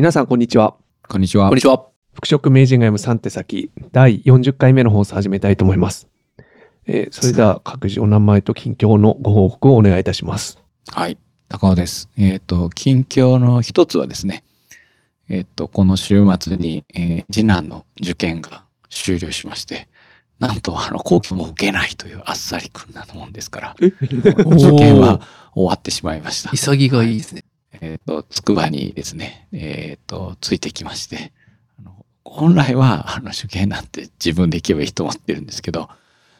皆さん、こんにちは。こんにちは。こんにちは。服飾名人が読む3手先、第40回目の放送を始めたいと思います。えーそれでは各自お名前と近況のご報告をお願いいたします。はい。高尾です。えっ、と、近況の一つはですね、えっ、と、この週末に、えー次男の受験が終了しまして、なんと、あの、後期も受けないというあっさりくんなもんですから、受験は終わってしまいました。潔がいいですね。えっ、と、つくばにですね、えっ、と、ついてきまして、あの本来は、あの、受験なんて自分で行けばいいと思ってるんですけど、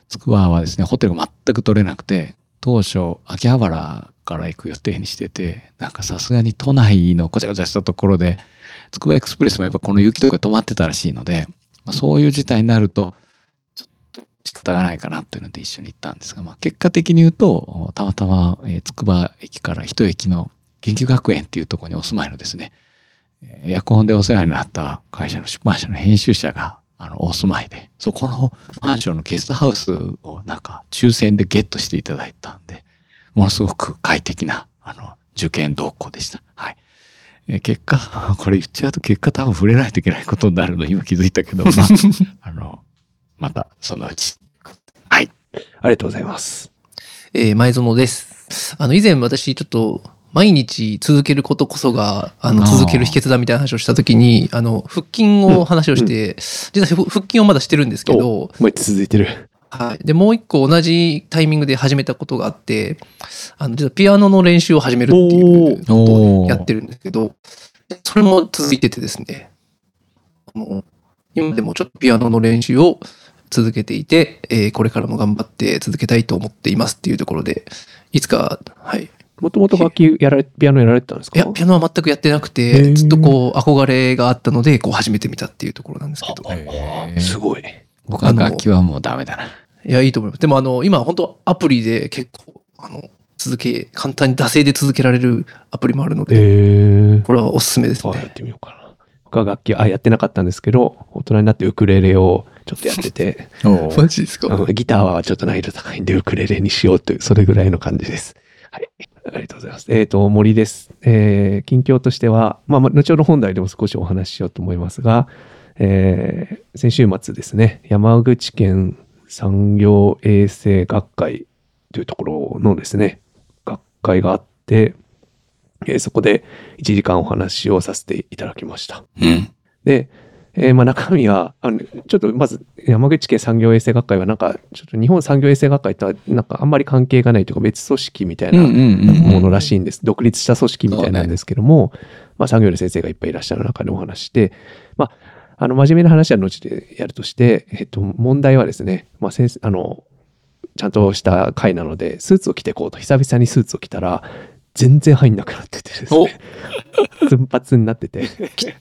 つくばはですね、ホテルが全く取れなくて、当初、秋葉原から行く予定にしてて、なんかさすがに都内のこちゃこちゃしたところで、つくばエクスプレスもやっぱこの雪とか止まってたらしいので、まあ、そういう事態になると、ちょっと仕方がないかなというので一緒に行ったんですが、まあ、結果的に言うと、たまたま、えつくば駅から一駅の研究学園っていうところにお住まいのですね、えーエアコンでお世話になった会社の出版社の編集者が、あの、お住まいで、そこのマンションのゲストハウスをなんか抽選でゲットしていただいたんで、ものすごく快適な、あの、受験動向でした。はい。えー結果、これ言っちゃうと結果多分触れないといけないことになるの今気づいたけど、まあ、あの、またそのうち。はい。ありがとうございます。えー前園です。あの、以前私ちょっと、毎日続けることこそが、あの、続ける秘訣だみたいな話をしたときに、あの、腹筋を話をして、実はふ腹筋をまだしてるんですけど、もう一つ続いてる。はい。で、もう一個同じタイミングで始めたことがあって、あの、実はピアノの練習を始めるっていうことをやってるんですけど、それも続いててですね、あの今でもちょっとピアノの練習を続けていて、えーこれからも頑張って続けたいと思っていますっていうところで、いつか、はい。もともと楽器やられ、ピアノやられてたんですか？いや、ピアノは全くやってなくへて、ーずっとこう、憧れがあったので、こう始めてみたっていうところなんですけど。えーすごい。僕は楽器はもうダメだな。いや、いいと思います。でも、あの、今、本当アプリで結構、あの、続け、簡単に惰性で続けられるアプリもあるのえで、ー。これはおすすめですあやっね。てみようかな。僕は楽器、あ、やってなかったんですけど、大人になってウクレレをちょっとやってて、マジですか？ギターはちょっと難易度高いんでウクレレにしようという、それぐらいの感じです。はい。ありがとうございます。えっ、と、森です。えー、近況としては、まあ、まあ後ほど本題でも少しお話ししようと思いますが、えー、先週末ですね、山口県産業衛生学会というところのですね、学会があって、えーそこで1時間お話をさせていただきました。うん。で、えーまあ中身は、あの、ちょっとまず山口県産業衛生学会はなんか、ちょっと日本産業衛生学会とはなんかあんまり関係がないというか別組織みたいなものらしいんです。独立した組織みたいなんですけども、まあ産業の先生がいっぱいいらっしゃる中でお話しして、まあ、あの、真面目な話は後でやるとして、えっと、問題はですね、まあ先生、あの、ちゃんとした会なので、スーツを着てこうと、久々にスーツを着たら、全然入んなくなっててですね、奮発になってて、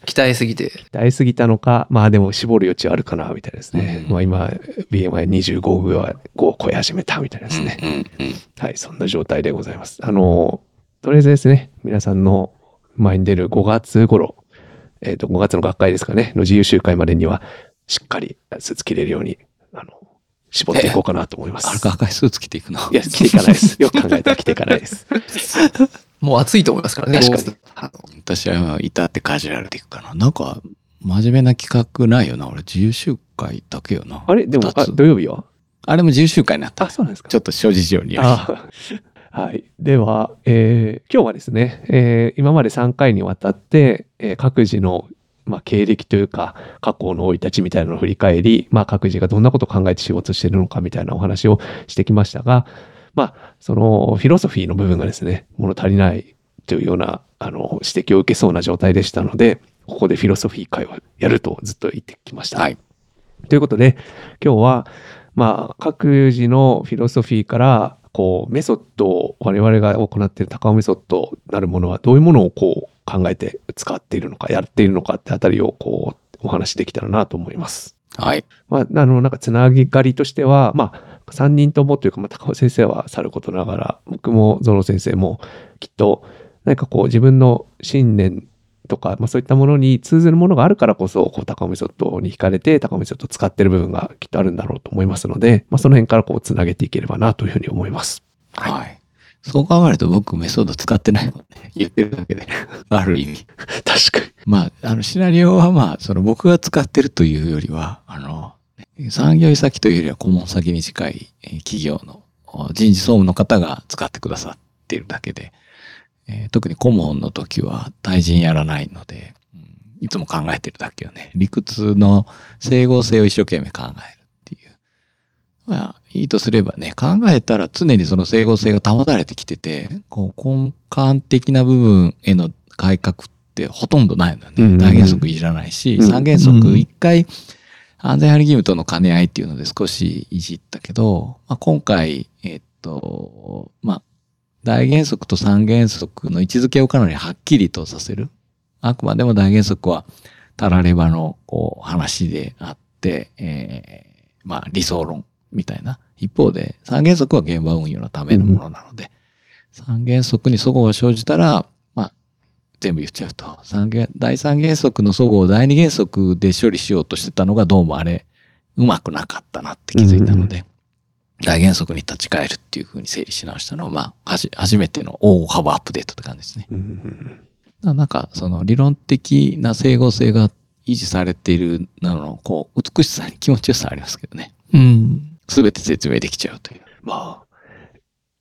鍛えすぎて。鍛えすぎたのか、まあでも絞る余地はあるかな、みたいですね。うんまあ今、BMI25 は5を超え始めた、みたいですね。うんうんはい、そんな状態でございます。あの、とりあえずですね、皆さんの前に出る5月頃、えっ、と、5月の学会ですかね、の自由集会までには、しっかりスーツ着れるように、絞っていこうかなと思います。あれか赤いスーツ着ていくの？いや、着ていかないです。よく考えたら着ていかないです。もう暑いと思いますからね。確かに私は至ってカジュアルでいくかな。なんか、真面目な企画ないよな。俺、自由集会だけよな。あれ？でも、土曜日は？あれも自由集会になった。あ、そうなんですか。ちょっと諸事情によはい。では、えー今日はですね、えー今まで3回にわたって、えー各自の、まあ、経歴というか、過去の生い立ちみたいなのを振り返り、まあ、各自がどんなことを考えて仕事しているのかみたいなお話をしてきましたが、まあ、そのフィロソフィーの部分がですね、物足りないというような、あの、指摘を受けそうな状態でしたので、ここでフィロソフィー会をやるとずっと言ってきました。はい。ということで、今日は、まあ、各自のフィロソフィーから、こう、メソッドを、我々が行っている高尾メソッドなるものは、どういうものをこう、考えて使っているのか、やっているのかってあたりを、こう、お話しできたらなと思います。はい。まあ、あの、なんか、つなぎがりとしては、まあ、3人ともというか、まあ、高尾先生はさることながら、僕もゾノ先生も、きっと、何かこう、自分の信念とか、まあ、そういったものに通ずるものがあるからこそ、こう、高尾メソッドに惹かれて、高尾メソッドを使ってる部分がきっとあるんだろうと思いますので、まあ、その辺からこう、つなげていければなというふうに思います。はい。そう考えると僕メソッド使ってないもんね。言ってるだけで。ある意味。確かに。まあ、あの、シナリオはまあ、その僕が使ってるというよりは、あの、産業医先というよりは顧問先に近い企業の人事総務の方が使ってくださっているだけで、えー、特に顧問の時は対人やらないので、うん、いつも考えてるだけよね。理屈の整合性を一生懸命考えるっていう。まあ、いいとすればね、考えたら常にその整合性が保たれてきてて、こう根幹的な部分への改革ってほとんどないのよね。大原則いらないし、三原則一回、安全配慮義務との兼ね合いっていうので少しいじったけど、まあ、今回、えっと、まあ、大原則と三原則の位置づけをかなりはっきりとさせる。あくまでも大原則は、たらればの、こう、話であって、えー、まあ、理想論みたいな。一方で、三原則は現場運用のためのものなので、三原則に齟齬が生じたら、まあ、全部言っちゃうと、三原、第三原則の齟齬を第二原則で処理しようとしてたのがどうもあれ、うまくなかったなって気づいたので、大原則に立ち返るっていうふうに整理し直したのは、まあ、はじ、初めての大幅アップデートって感じですね。なんか、その理論的な整合性が維持されているなの、こう、美しさに気持ちよさありますけどね。うん。すべて説明できちゃうという。まあ、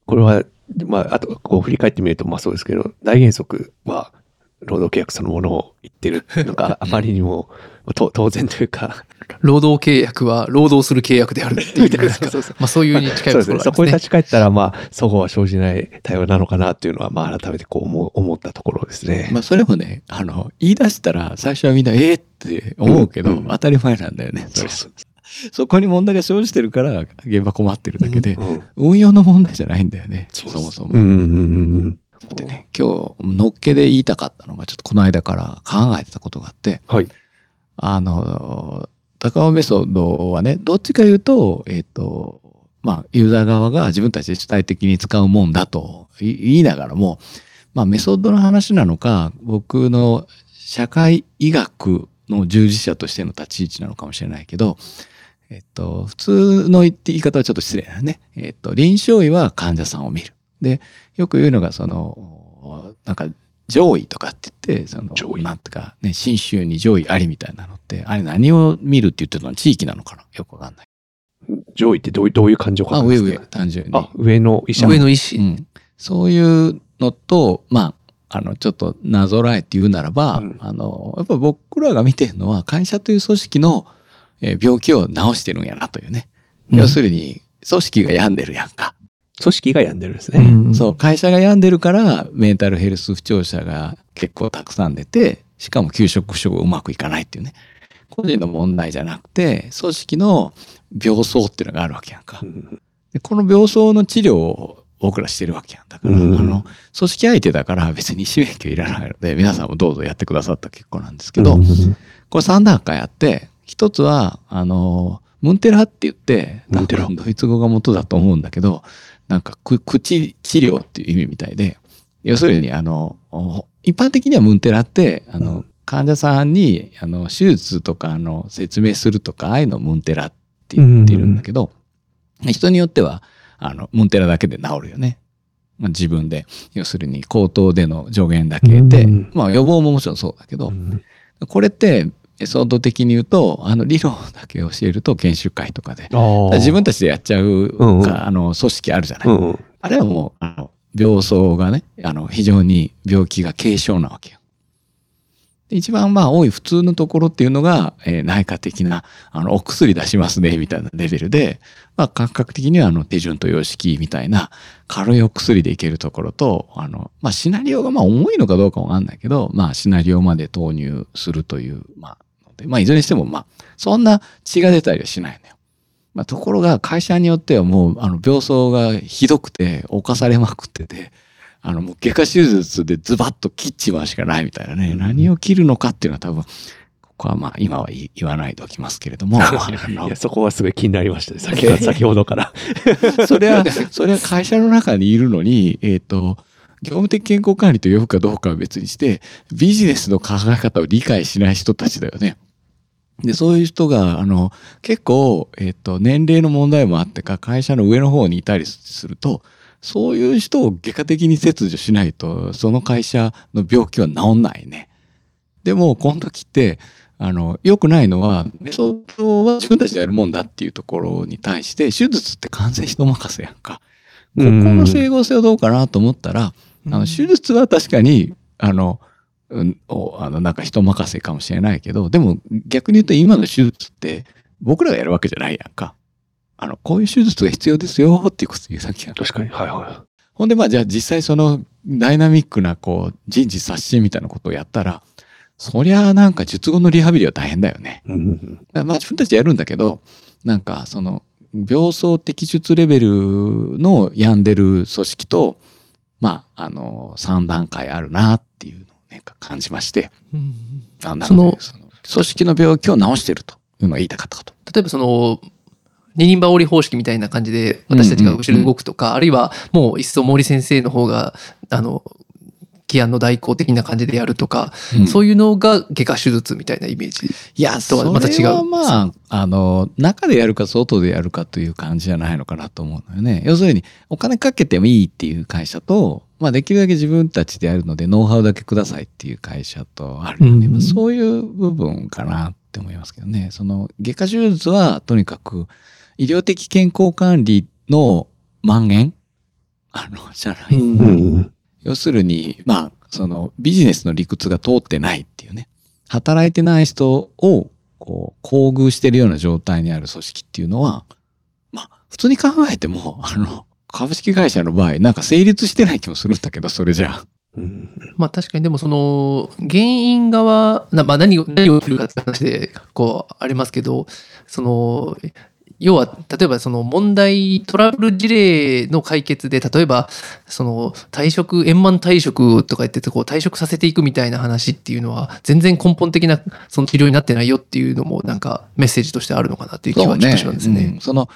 これは、まあ、あと、こう振り返ってみると、まあそうですけど、大原則は、労働契約そのものを言ってるのが あまりにも当然というか労働契約は労働する契約であるっていう、そうそうまあそういうに近いところ、ね、そこに立ち返ったら、まあ、そこは生じない対応なのかなっていうのは、まあ改めてこう思思ったところですね。まあそれもね、あの、言い出したら最初はみんな、ええー、って思うけど、うんうん、当たり前なんだよね。そうそう そこに問題が生じてるから現場困ってるだけで、うんうん、運用の問題じゃないんだよね。そもそも。うんうんうんでね、今日、のっけで言いたかったのが、ちょっとこの間から考えてたことがあって、はい。あの、高尾メソッドはね、どっちか言うと、えっ、ー、と、まあ、ユーザー側が自分たちで主体的に使うもんだと言いながらも、まあ、メソッドの話なのか、僕の社会医学の従事者としての立ち位置なのかもしれないけど、えっと、普通の言い方はちょっと失礼だね。えっと、臨床医は患者さんを見る。で、よく言うのが、その、なんか、上位とかって言って、その、なんとか、ね、新州に上位ありみたいなのって、あれ何を見るって言ってたの？地域なのかな？よくわかんない。上位ってどういう、どういう感情かあ、上上、単純に。あ、上の医者。上の医師。うん。そういうのと、まあ、あの、ちょっとなぞらえって言うならば、うん、あの、やっぱ僕らが見てるのは、会社という組織の、えー、病気を治してるんやなというね。うん、要するに、組織が病んでるやんか。組織が病んでるんですね。うん、そう、会社が病んでるから、メンタルヘルス不調者が結構たくさん出て、しかも給食不食うまくいかないっていうね。個人の問題じゃなくて、組織の病巣っていうのがあるわけやんか。うん、でこの病巣の治療を僕らしてるわけやん。だから、うん、あの、組織相手だから別に医免許いらないので、皆さんもどうぞやってくださった結構なんですけど、うん、これ3段階あって、一つは、あの、ムンテラって言って、多分ドイツ語が元だと思うんだけど、なんか口治療っていう意味みたいで、要するにあの、一般的にはムンテラって、あの、患者さんに、あの、手術とか、あの、説明するとか、ああいうのムンテラって言ってるんだけど、人によっては、あの、ムンテラだけで治るよね。まあ、自分で、要するに口頭での助言だけで、まあ予防ももちろんそうだけど、これってエソード的に言うと、あの理論だけ教えると研修会とかで、自分たちでやっちゃうか、うんうん、あの組織あるじゃない。うんうん、あれはもう、あの病巣がね、あの非常に病気が軽症なわけよ。一番まあ多い普通のところっていうのが、えー、内科的な、あの、お薬出しますね、みたいなレベルで、まあ感覚的にはあの手順と様式みたいな軽いお薬でいけるところと、あの、まあシナリオがまあ重いのかどうかわかんないけど、まあシナリオまで投入するという、まあで、まあいずれにしてもまあ、そんな血が出たりはしないのよ。まあところが会社によってはもう、あの、病巣がひどくて、侵されまくってて、あの、もう外科手術でズバッと切っちまうしかないみたいなね、何を切るのかっていうのは多分、ここはまあ今は言わないでおきますけれども。いや、そこはすごい気になりましたね。先 先ほどから。それは、それは会社の中にいるのに、えっ、ー、と、業務的健康管理と呼ぶかどうかは別にして、ビジネスの考え方を理解しない人たちだよね。で、そういう人が、あの、結構、えっ、と、年齢の問題もあってか、会社の上の方にいたりすると、そういう人を外科的に切除しないと、その会社の病気は治んないね。でも、この時って、あの、良くないのは、メソッドは自分たちでやるもんだっていうところに対して、手術って完全人任せやんか。ここの整合性はどうかなと思ったら、あの、手術は確かに、あの、うん、あの、なんか人任せかもしれないけど、でも逆に言うと今の手術って僕らがやるわけじゃないやんか。あの、こういう手術が必要ですよっていうこと言うさっきや確かに。はいはい。ほんでまあじゃあ実際そのダイナミックなこう人事刷新みたいなことをやったら、そりゃなんか術後のリハビリは大変だよね。まあ自分たちやるんだけど、なんかその病巣摘出レベルの病んでる組織と、まあ、あの、3段階あるなっていうのをね、感じまして、うん、あなのでその組織の病気を治してるというのが言いたかったこと。例えばその、二人羽織方式みたいな感じで私たちが後ろに動くとか、あるいはもう一層森先生の方が、あの、起案の代行的な感じでやるとか、うん、そういうのが外科手術みたいなイメージいや、とはまた違う。まあ、あの、中でやるか外でやるかという感じじゃないのかなと思うのよね。要するに、お金かけてもいいっていう会社と、まあ、できるだけ自分たちでやるので、ノウハウだけくださいっていう会社とあるので、うん、そういう部分かなって思いますけどね。その、外科手術は、とにかく、医療的健康管理の蔓延？あの、じゃない。うん要するに、まあ、そのビジネスの理屈が通ってないっていうね。働いてない人を、こう、厚遇してるような状態にある組織っていうのは、まあ、普通に考えても、あの、株式会社の場合、なんか成立してない気もするんだけど、それじゃあ。うん、まあ確かにでもその原因側、まあ何を、何をするかって話でこうありますけど、その要は例えばその問題トラブル事例の解決で例えばその退職円満退職とか言ってこう退職させていくみたいな話っていうのは全然根本的なその治療になってないよっていうのもなんかメッセージとしてあるのかなっていう気はちょっとしますね。ねうん、その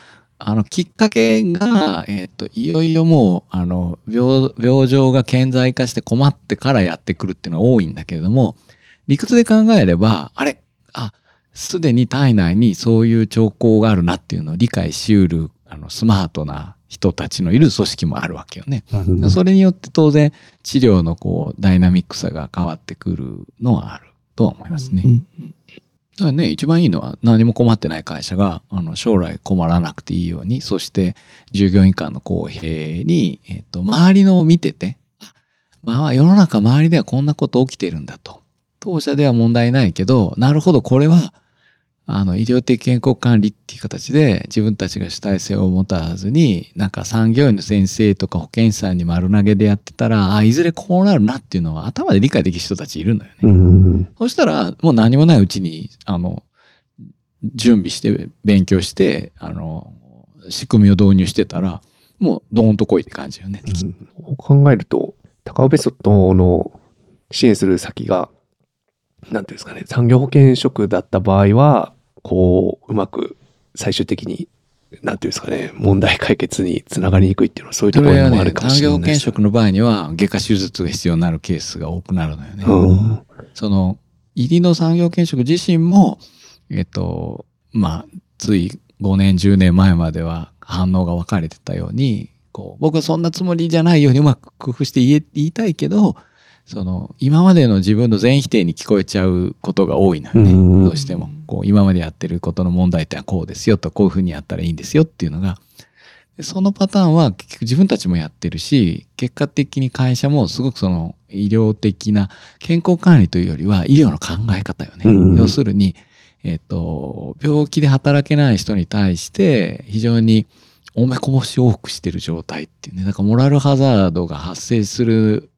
あの、きっかけが、えっ、ー、と、いよいよもう、あの、病、病状が顕在化して困ってからやってくるっていうのは多いんだけれども、理屈で考えれば、あれ、あ、すでに体内にそういう兆候があるなっていうのを理解しうる、あの、スマートな人たちのいる組織もあるわけよね。それによって当然治療のこう、ダイナミックさが変わってくるのはあるとは思いますね。だからね、一番いいのは何も困ってない会社が、あの、将来困らなくていいように、そして従業員間の公平に、えっ、と、周りのを見てて、まあ、世の中周りではこんなこと起きてるんだと。当社では問題ないけど、なるほど、これはあの、医療的健康管理っていう形で自分たちが主体性を持たずに、なんか産業医の先生とか保健師さんに丸投げでやってたら、あ、いずれこうなるなっていうのは頭で理解できる人たちいるのよね。うん、そしたら、もう何もないうちに、あの、準備して勉強して、あの、仕組みを導入してたら、もうドーンと来いって感じよね。うん、考えると、高尾ベソットの支援する先がなんていうんですかね、産業保険職だった場合は、こう、うまく最終的に、なんていうんですかね、問題解決につながりにくいっていうのはそういうところにもあるかもしれない、ね、産業保険職の場合には、外科手術が必要になるケースが多くなるのよね。うん、その、入りの産業保険職自身も、えっと、まあ、つい5年、10年前までは反応が分かれてたように、こう、僕はそんなつもりじゃないようにうまく工夫して言いたいけど、その、今までの自分の全否定に聞こえちゃうことが多いのよね。どうしても。こう、今までやってることの問題点はこうですよと、こういうふうにやったらいいんですよっていうのが、そのパターンは結局自分たちもやってるし、結果的に会社もすごくその医療的な健康管理というよりは医療の考え方よね。要するに、えっ、と、病気で働けない人に対して非常におめこぼし多くしてる状態っていうね、なんかモラルハザードが発生する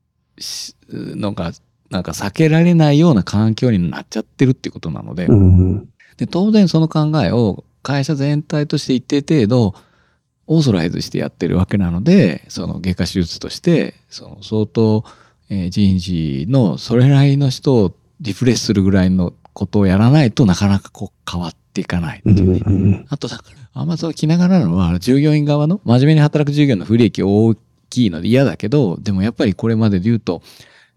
のが、なんか避けられないような環境になっちゃってるっていうことなので、うん、で当然その考えを会社全体として一定程度、オーソライズしてやってるわけなので、その外科手術として、その相当、えー、人事のそれなりの人をリフレッシュするぐらいのことをやらないとなかなかこう変わっていかないっていう。ね。うん、あとだから、あんまそう気長なのは、従業員側の真面目に働く従業員の不利益大きいので嫌だけど、でもやっぱりこれまでで言うと、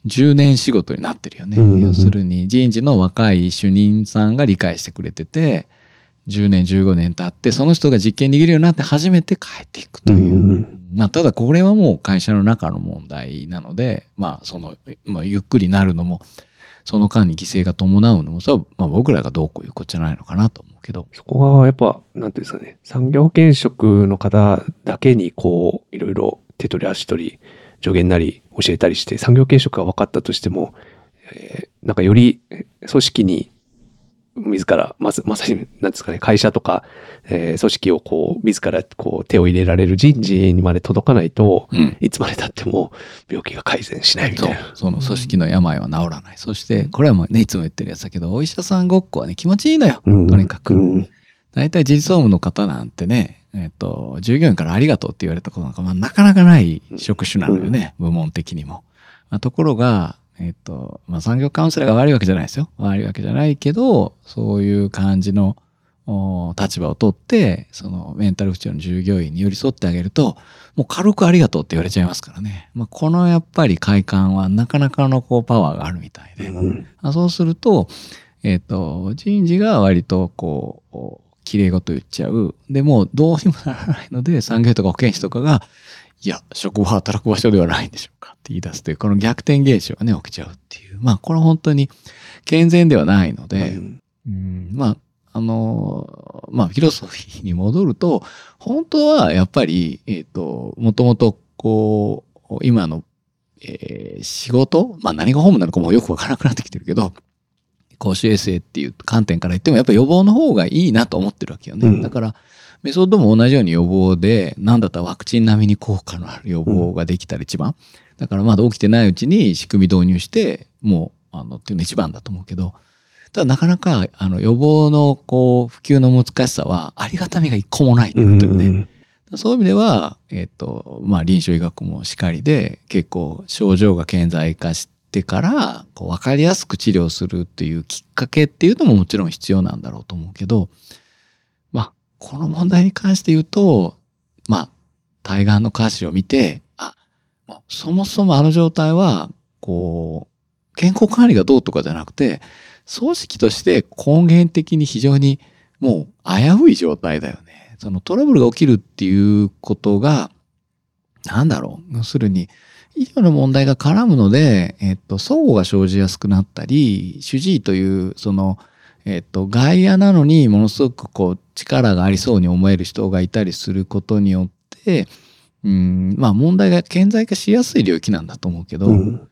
10年仕事になってるよね。うんうん、要するに人事の若い主任さんが理解してくれてて、10年、15年経って、その人が実験できるようになって初めて帰っていくという。うんうんまあ、ただこれはもう会社の中の問題なので、まあ、その、まあ、ゆっくりなるのも、その間に犠牲が伴うのも、そまあ、僕らがどうこういうことじゃないのかなと思うけど。そこはやっぱ、なんていうんですかね、産業保険職の方だけに、こう、いろいろ手取り足取り、助言なり教えたりして、産業保険職が分かったとしても、えー、なんかより組織に自ら、まず、まさに、なんですかね、会社とか、えー、組織をこう、自らこう、手を入れられる人事にまで届かないと、うん、いつまで経っても病気が改善しないみたいな。そその組織の病は治らない。そして、これはもうね、いつも言ってるやつだけど、お医者さんごっこはね、気持ちいいのよ。うん、とにかく。うん、大体人事総務の方なんてね、えっ、ー、と、従業員からありがとうって言われたことなんか、まあ、なかなかない職種なのよね、部門的にも。まあ、ところが、えっ、と、まあ、産業カウンセラーが悪いわけじゃないですよ。悪いわけじゃないけど、そういう感じの立場を取って、そのメンタル不調の従業員に寄り添ってあげると、もう軽くありがとうって言われちゃいますからね。まあ、このやっぱり快感はなかなかのこうパワーがあるみたいで。うん、そうすると、えっ、と、人事が割とこう、綺麗事言っちゃう。でも、どうにもならないので、産業とか保健師とかが、いや、職場は働く場所ではないんでしょうかって言い出すという、この逆転現象がね、起きちゃうっていう。まあ、これは本当に健全ではないので、うん、うんまあ、あの、まあ、フィロソフィーに戻ると、本当はやっぱり、えっ、ー、と、もともと、こう、今の、えー、仕事まあ、何がホームなのかもよくわからなくなってきてるけど、公衆衛生っていう観点から言っても、やっぱ予防の方がいいなと思ってるわけよね。うん、だから、メソッドも同じように予防で、なんだったらワクチン並みに効果のある予防ができたら一番。だからまだ起きてないうちに仕組み導入して、もう、あの、っていうの一番だと思うけど、ただなかなか、あの、予防の、こう、普及の難しさは、ありがたみが一個もないというね。うんそういう意味では、えっ、ー、と、まあ、臨床医学もしかりで、結構症状が顕在化してから、こう、わかりやすく治療するっていうきっかけっていうのももちろん必要なんだろうと思うけど、まあこの問題に関して言うと、まあ、対岸の歌詞を見て、あ、そもそもあの状態は、こう、健康管理がどうとかじゃなくて、組織として根源的に非常にもう危うい状態だよね。そのトラブルが起きるっていうことが、なんだろう。要するに、医療の問題が絡むので、えっと、相互が生じやすくなったり、主治医という、その、えっと、外野なのにものすごくこう力がありそうに思える人がいたりすることによって、うん、まあ問題が顕在化しやすい領域なんだと思うけど、うん、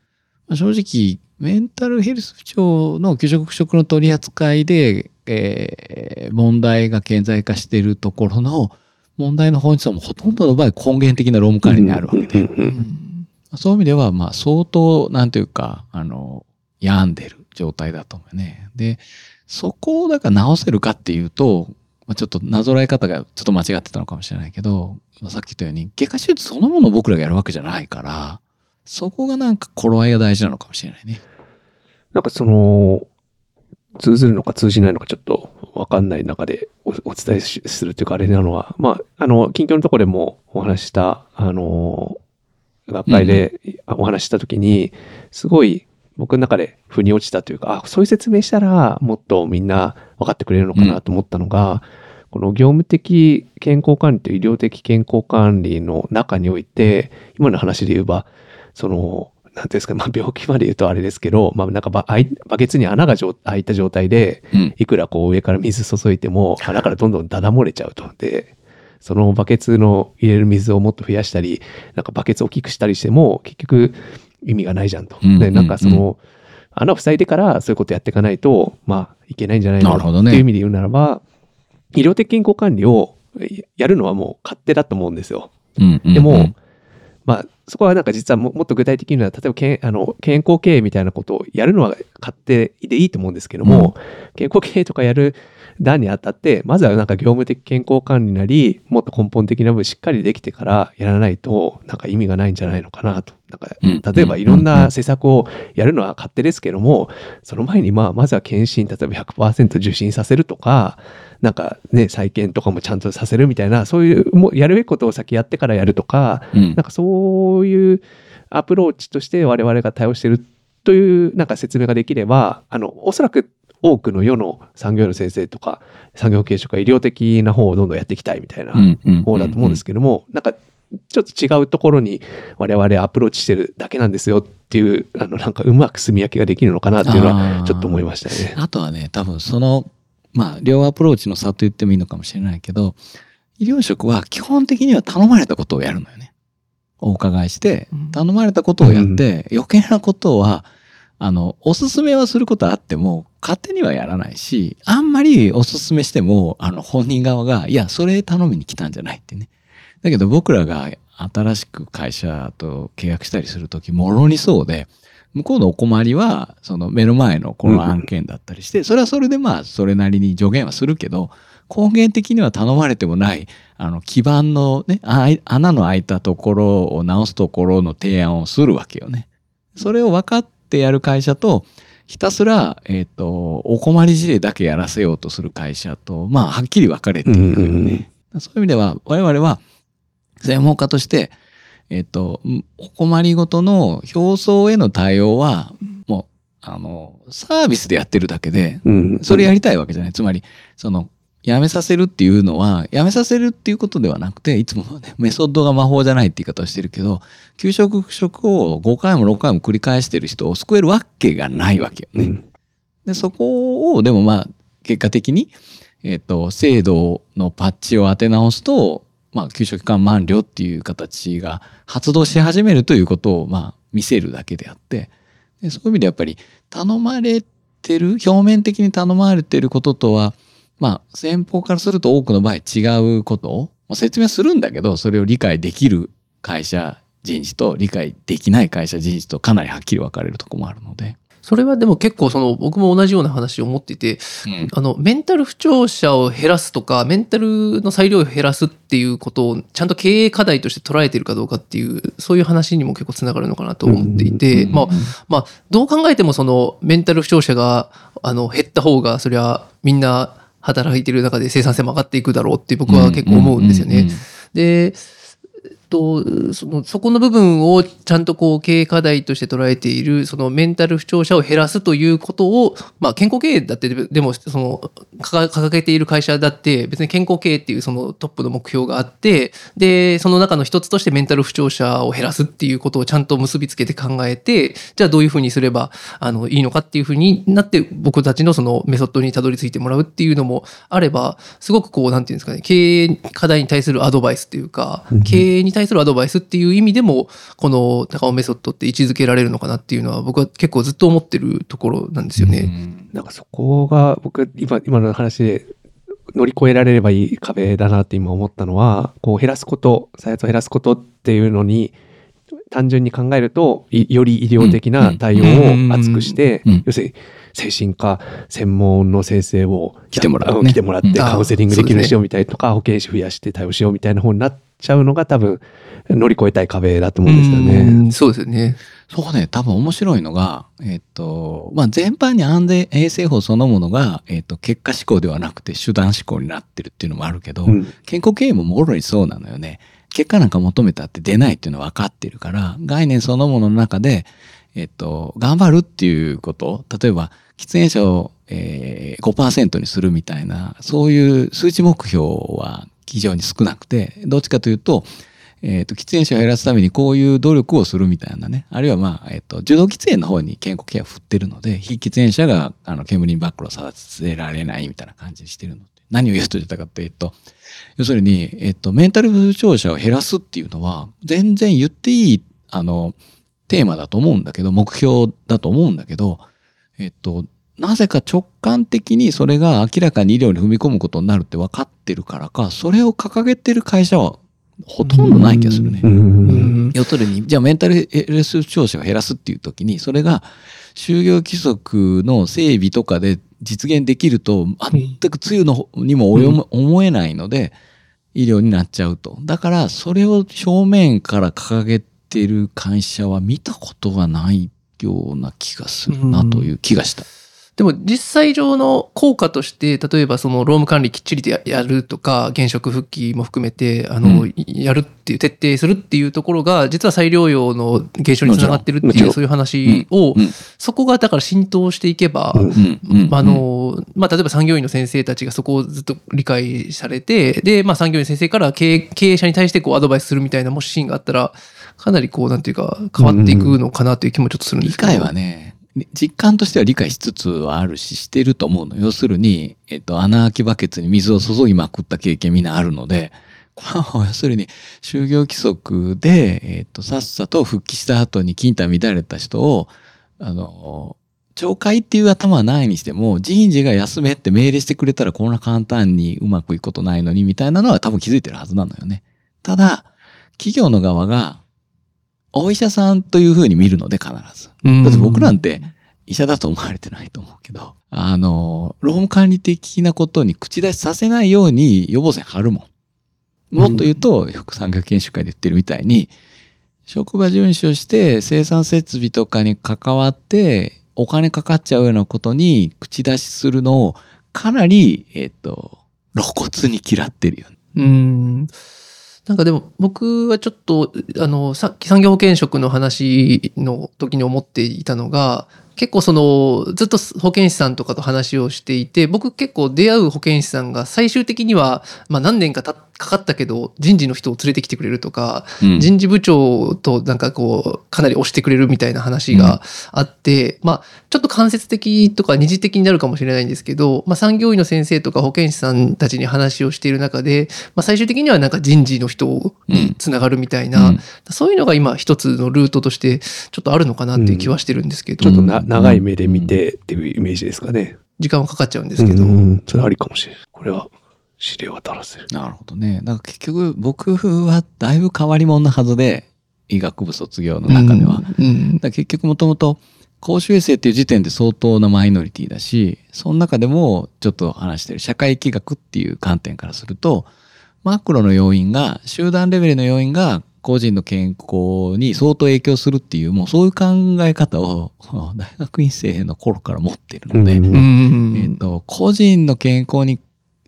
正直、メンタルヘルス不調の給食不食の取り扱いで、えー、問題が顕在化しているところの問題の本質はもうほとんどの場合根源的な労務管理にあるわけで、うん、そういう意味では、まあ相当、なんていうか、あの、病んでる状態だと思うね。で、そこをだから直せるかっていうと、まあ、ちょっとなぞらえ方がちょっと間違ってたのかもしれないけど、まあ、さっき言ったように、外科手術そのものを僕らがやるわけじゃないから、そこがなんか頃合いが大事なのかもしれないね。なんかその、通ずるのか通じないのかちょっとわかんない中でお伝えするというかあれなのは、まあ、あの、近況のところでもお話した、あの、学会でお話したときに、すごい僕の中で腑に落ちたというか、あ、そういう説明したらもっとみんな分かってくれるのかなと思ったのが、うん、この業務的健康管理と医療的健康管理の中において、今の話で言えば、その、なんていうんですか、まあ、病気まで言うとあれですけど、まあ、なんかババケツに穴が開いた状態で、いくらこう上から水注いでも、穴からどんどんダダ漏れちゃうと。で、そのバケツの入れる水をもっと増やしたり、なんかバケツを大きくしたりしても、結局、意味がないじゃんと。で、なんかその、穴を塞いでからそういうことやっていかないと、まあ、いけないんじゃないの？かっていう意味で言うならば、医療的健康管理をやるのはもう勝手だと思うんですよ。でも、まあ、そこはなんか実はもっと具体的には、例えばけあの健康経営みたいなことをやるのは勝手でいいと思うんですけども、うん、健康経営とかやる段にあたって、まずはなんか業務的健康管理なり、もっと根本的な部分しっかりできてからやらないと、なんか意味がないんじゃないのかなと。なんか、例えばいろんな施策をやるのは勝手ですけども、その前にまあ、まずは検診、例えば100%受診させるとか、なんかね、再建とかもちゃんとさせるみたいな、そういう、もうやるべきことを先やってからやるとか、うん、なんかそういうアプローチとして我々が対応してるというなんか説明ができれば、あの、おそらく多くの世の産業の先生とか、産業系職が医療的な方をどんどんやっていきたいみたいな方だと思うんですけども、なんかちょっと違うところに我々アプローチしてるだけなんですよっていう、あの、なんかうまく住み分けができるのかなっていうのはちょっと思いましたね。あとはね、多分その、まあ、両アプローチの差と言ってもいいのかもしれないけど、医療職は基本的には頼まれたことをやるのよね。お伺いして、頼まれたことをやって、余計なことは、あの、おすすめはすることはあっても、勝手にはやらないし、あんまりおすすめしても、あの、本人側が、いや、それ頼みに来たんじゃないってね。だけど僕らが新しく会社と契約したりするとき、もろにそうで、向こうのお困りは、その目の前のこの案件だったりして、それはそれでまあ、それなりに助言はするけど、根源的には頼まれてもない、あの、基盤のね、穴の開いたところを直すところの提案をするわけよね。それを分かってやる会社と、ひたすら、えっ、ー、と、お困り事例だけやらせようとする会社と、まあ、はっきり分かれているよね。そういう意味では、我々は、専門家として、えっ、ー、と、お困りごとの表層への対応は、もう、あの、サービスでやってるだけで、それやりたいわけじゃない。つまり、その、やめさせるっていうのは、やめさせるっていうことではなくて、いつもね、メソッドが魔法じゃないって言い方をしてるけど、給食食を5回も6回も繰り返してる人を救えるわけがないわけよね。うん、で、そこを、でもまあ、結果的に、えっ、ー、と、制度のパッチを当て直すと、まあ、給食期間満了っていう形が発動し始めるということを、まあ、見せるだけであって、でそういう意味でやっぱり頼まれてる、表面的に頼まれてることとは、まあ、先方からすると多くの場合違うことを、まあ、説明するんだけど、それを理解できる会社人事と理解できない会社人事とかなりはっきり分かれるとこもあるので。それはでも結構その僕も同じような話を持っていて、うん、あのメンタル不調者を減らすとかメンタルの裁量を減らすっていうことをちゃんと経営課題として捉えてるかどうかっていうそういう話にも結構つながるのかなと思っていて、うん、まあまあどう考えてもそのメンタル不調者があの減った方がそりゃみんな働いてる中で生産性も上がっていくだろうって僕は結構思うんですよね。でとそのそこの部分をちゃんとこう経営課題として捉えているそのメンタル不調者を減らすということを、まあ、健康経営だってでもその掲げている会社だって別に健康経営っていうそのトップの目標があってでその中の一つとしてメンタル不調者を減らすっていうことをちゃんと結びつけて考えてじゃあどういうふうにすればあのいいのかっていうふうになって僕たちのそのメソッドにたどり着いてもらうっていうのもあればすごくこうなんていうんですかね経営課題に対するアドバイスっていうか経営に対するアドバイスっていう意味でも、この高尾メソッドって位置づけられるのかなっていうのは、僕は結構ずっと思ってるところなんですよね。ん。なんかそこが、僕、今、今の話で乗り越えられればいい壁だなって今思ったのは、こう減らすこと、再発を減らすことっていうのに、単純に考えると、より医療的な対応を厚くして、要するに、精神科専門の先生を来てもらう、ね、来てもらってカウンセリングできるようにしようみたいとか、保健師増やして対応しようみたいな方になっちゃうのが多分乗り越えたい壁だと思うんですよね。うそうですよね。そうね、多分面白いのが、えっ、と、まあ、全般に安全衛生法そのものが、えっ、と、結果思考ではなくて手段思考になってるっていうのもあるけど、うん、健康経営ももろにそうなのよね。結果なんか求めたって出ないっていうのは分かってるから、概念そのものの中で、えっ、と、頑張るっていうこと、例えば、喫煙者を、えー、5%にするみたいな、そういう数値目標は非常に少なくて、どっちかというと、えっ、ー、と、喫煙者を減らすためにこういう努力をするみたいなね。あるいはまあ、えっ、ー、と、受動喫煙の方に健康ケアを振ってるので、非喫煙者が、あの、煙にバックルをさせられないみたいな感じにしてるので。何を言うと言ったかというと、要するに、えっ、ー、と、メンタル不調者を減らすっていうのは、全然言っていい、あの、テーマだと思うんだけど、目標だと思うんだけど、えっと、なぜか直感的にそれが明らかに医療に踏み込むことになるって分かってるからか、それを掲げてる会社はほとんどない気がするね。要するに、じゃあメンタルヘルス調子を減らすっていう時に、それが就業規則の整備とかで実現できると、全くつゆのにも思えないので、医療になっちゃうと。だから、それを正面から掲げてる会社は見たことがないような気がするなという気がした。でも実際上の効果として、例えばその労務管理きっちりとやるとか、現職復帰も含めて、あの、うん、やるっていう、徹底するっていうところが、実は裁量用の減少につながってるっていう、そういう話を、うん、そこがだから浸透していけば、うん、あの、まあ、例えば産業医の先生たちがそこをずっと理解されて、で、まあ、産業医の先生から経営経営者に対してこうアドバイスするみたいな、もしシーンがあったら、かなりこう、なんていうか、変わっていくのかなという気もちょっとするんですけど。理解はね、実感としては理解しつつはあるし、してると思うの。要するに、えっと、穴開きバケツに水を注ぎまくった経験みんなあるので、要するに、就業規則で、えっと、さっさと復帰した後に金太乱れた人を、あの、懲戒っていう頭はないにしても、人事が休めって命令してくれたらこんな簡単にうまくいくことないのにみたいなのは多分気づいてるはずなのよね。ただ、企業の側がお医者さんというふうに見るので必ず。だって僕なんて医者だと思われてないと思うけど、あの、労務管理的なことに口出しさせないように予防線張るもん。もっと言うと、副産業研修会で言ってるみたいに、職場遵守して生産設備とかに関わってお金かかっちゃうようなことに口出しするのをかなり、えっ、ー、と、露骨に嫌ってるよね。うん。なんかでも僕はちょっと、あの、さっき産業保険職の話の時に思っていたのが、結構その、ずっと保健師さんとかと話をしていて、僕結構出会う保健師さんが最終的には、まあ何年かかかったけど、人事の人を連れてきてくれるとか、うん、人事部長となんかこう、かなり押してくれるみたいな話があって、うん、まあ、ちょっと間接的とか二次的になるかもしれないんですけど、まあ産業医の先生とか保健師さんたちに話をしている中で、まあ最終的にはなんか人事の人につながるみたいな、うん、そういうのが今一つのルートとしてちょっとあるのかなっていう気はしてるんですけど。ちょっとな長い目で見てっていうイメージですかね。時間はかかっちゃうんですけど。うん、それありかもしれない。これは指令渡らせる。なるほどね。だから結局僕はだいぶ変わり者なはずで、医学部卒業の中では。うんうん、だ結局もともと公衆衛生っていう時点で相当なマイノリティだし、その中でもちょっと話してる社会疫学っていう観点からすると、マクロの要因が、集団レベルの要因が個人の健康に相当影響するっていう、もうそういう考え方を 大学院生の頃から持ってるので、えっと、個人の健康に、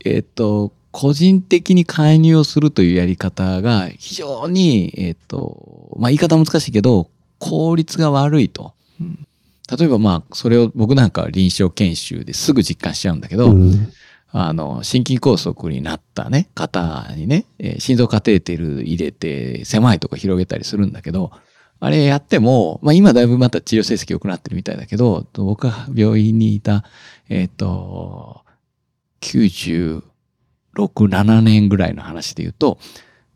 えっと、個人的に介入をするというやり方が非常に、えっと、まあ言い方難しいけど、効率が悪いと。例えばまあ、それを僕なんかは臨床研修ですぐ実感しちゃうんだけど、うんあの、心筋梗塞になったね、方にね、えー、心臓カテーテル入れて狭いとこ広げたりするんだけど、あれやっても、まあ今だいぶまた治療成績良くなってるみたいだけど、僕が病院にいた、えっ、ー、と、96、7年ぐらいの話で言うと、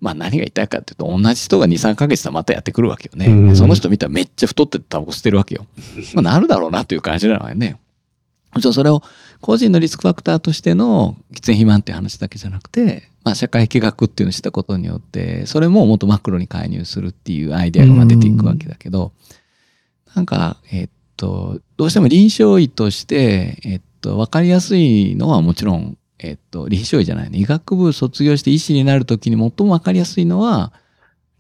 まあ何が言いたいかっていうと、同じ人が2、3ヶ月でまたやってくるわけよね。その人見たらめっちゃ太ってタバコ吸ってるわけよ。まあなるだろうなという感じなのよね。それを個人のリスクファクターとしての喫煙肥満っていう話だけじゃなくて、まあ社会計学っていうのをしたことによって、それももっとマクロに介入するっていうアイデアが出ていくわけだけど、なんか、えっと、どうしても臨床医として、えっと、わかりやすいのはもちろん、えっと、臨床医じゃないね。医学部卒業して医師になるときに最もわかりやすいのは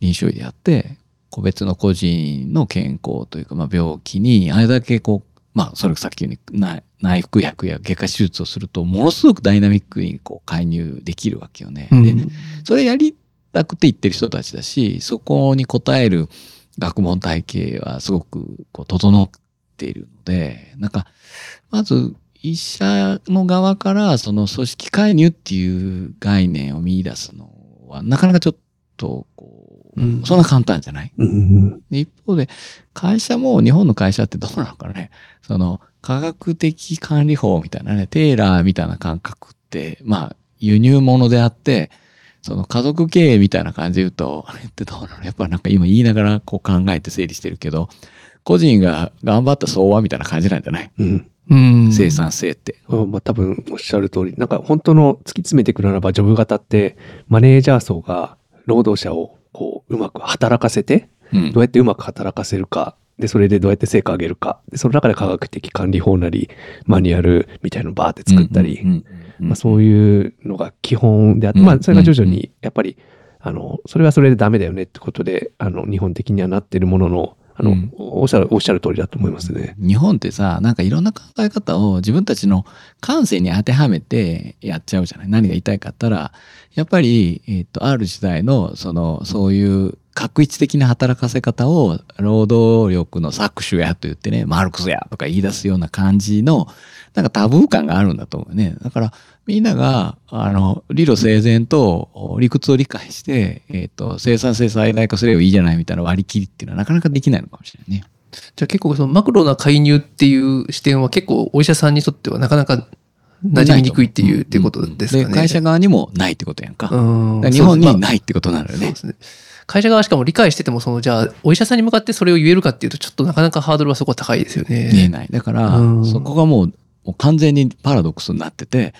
臨床医であって、個別の個人の健康というか、まあ病気にあれだけこうまあ、それさっき言うに内服薬や外科手術をすると、ものすごくダイナミックにこう介入できるわけよね。うん、で、それやりたくて言ってる人たちだし、そこに応える学問体系はすごくこう整っているので、なんか、まず、医者の側からその組織介入っていう概念を見出すのは、なかなかちょっと、こう、うん、そんな簡単じゃない、うん、一方で、会社も、日本の会社ってどうなのかね、その、科学的管理法みたいなね、テーラーみたいな感覚って、まあ、輸入物であって、その家族経営みたいな感じで言うと、あれってどうなの？やっぱなんか今言いながらこう考えて整理してるけど、個人が頑張った相和みたいな感じなんじゃない？うん。うん。生産性って。まあ多分おっしゃる通り、なんか本当の突き詰めていくならば、ジョブ型ってマネージャー層が労働者をこう、うまく働かせて、どうやってうまく働かせるか、で、それでどうやって成果上げるか、で、その中で科学的管理法なり、マニュアルみたいなのをバーって作ったり、まあそういうのが基本であって、まあそれが徐々に、やっぱり、あの、それはそれでダメだよねってことで、あの、日本的にはなってるものの、あの、うん、おっしゃる、おっしゃる通りだと思いますね。日本ってさ、なんかいろんな考え方を自分たちの感性に当てはめてやっちゃうじゃない？何が言いたいかったら、やっぱり、えっ、ー、と、ある時代の、その、そういう確一的な働かせ方を労働力の搾取やと言ってね、マルクスやとか言い出すような感じの、なんかタブー感があるんだと思うね。だから、みんなが、あの、理路整然と理屈を理解して、えっ、ー、と、生産性最大化すればいいじゃないみたいな割り切りっていうのはなかなかできないのかもしれないね。じゃあ結構そのマクロな介入っていう視点は結構お医者さんにとってはなかなか馴染みにくいっていうっていうことですかね。会社側にもないってことやんか。か日本にないってことなのよね。そうですね。会社側しかも理解してても、その、じゃあ、お医者さんに向かってそれを言えるかっていうと、ちょっとなかなかハードルはそこは高いですよね。言えない。だから、そこがもう、もう完全にパラドックスになってて、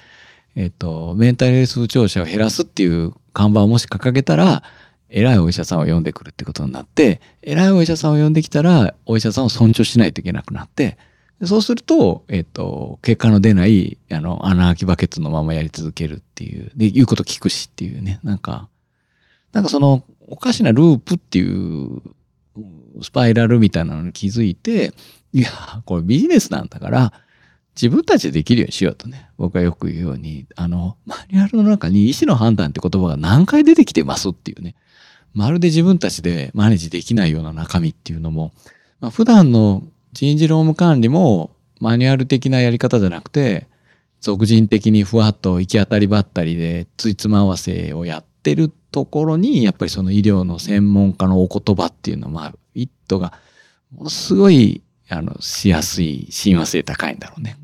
えっ、と、メンタルヘルス不調者を減らすっていう看板をもし掲げたら、偉いお医者さんを呼んでくるってことになって、偉いお医者さんを呼んできたら、お医者さんを尊重しないといけなくなって、そうすると、えっ、と、結果の出ない、あの、穴開きバケツのままやり続けるっていう、で、言うこと聞くしっていうね、なんか、なんかその、おかしなループっていう、スパイラルみたいなのに気づいて、いや、これビジネスなんだから、自分たちでできるようにしようとね。僕はよく言うように、あの、マニュアルの中に意思の判断って言葉が何回出てきてますっていうね。まるで自分たちでマネージできないような中身っていうのも、まあ、普段の人事労務管理もマニュアル的なやり方じゃなくて、俗人的にふわっと行き当たりばったりでついつま合わせをやってるところに、やっぱりその医療の専門家のお言葉っていうのは、まあ、一途がものすごいあの、しやすい、親和性高いんだろうね。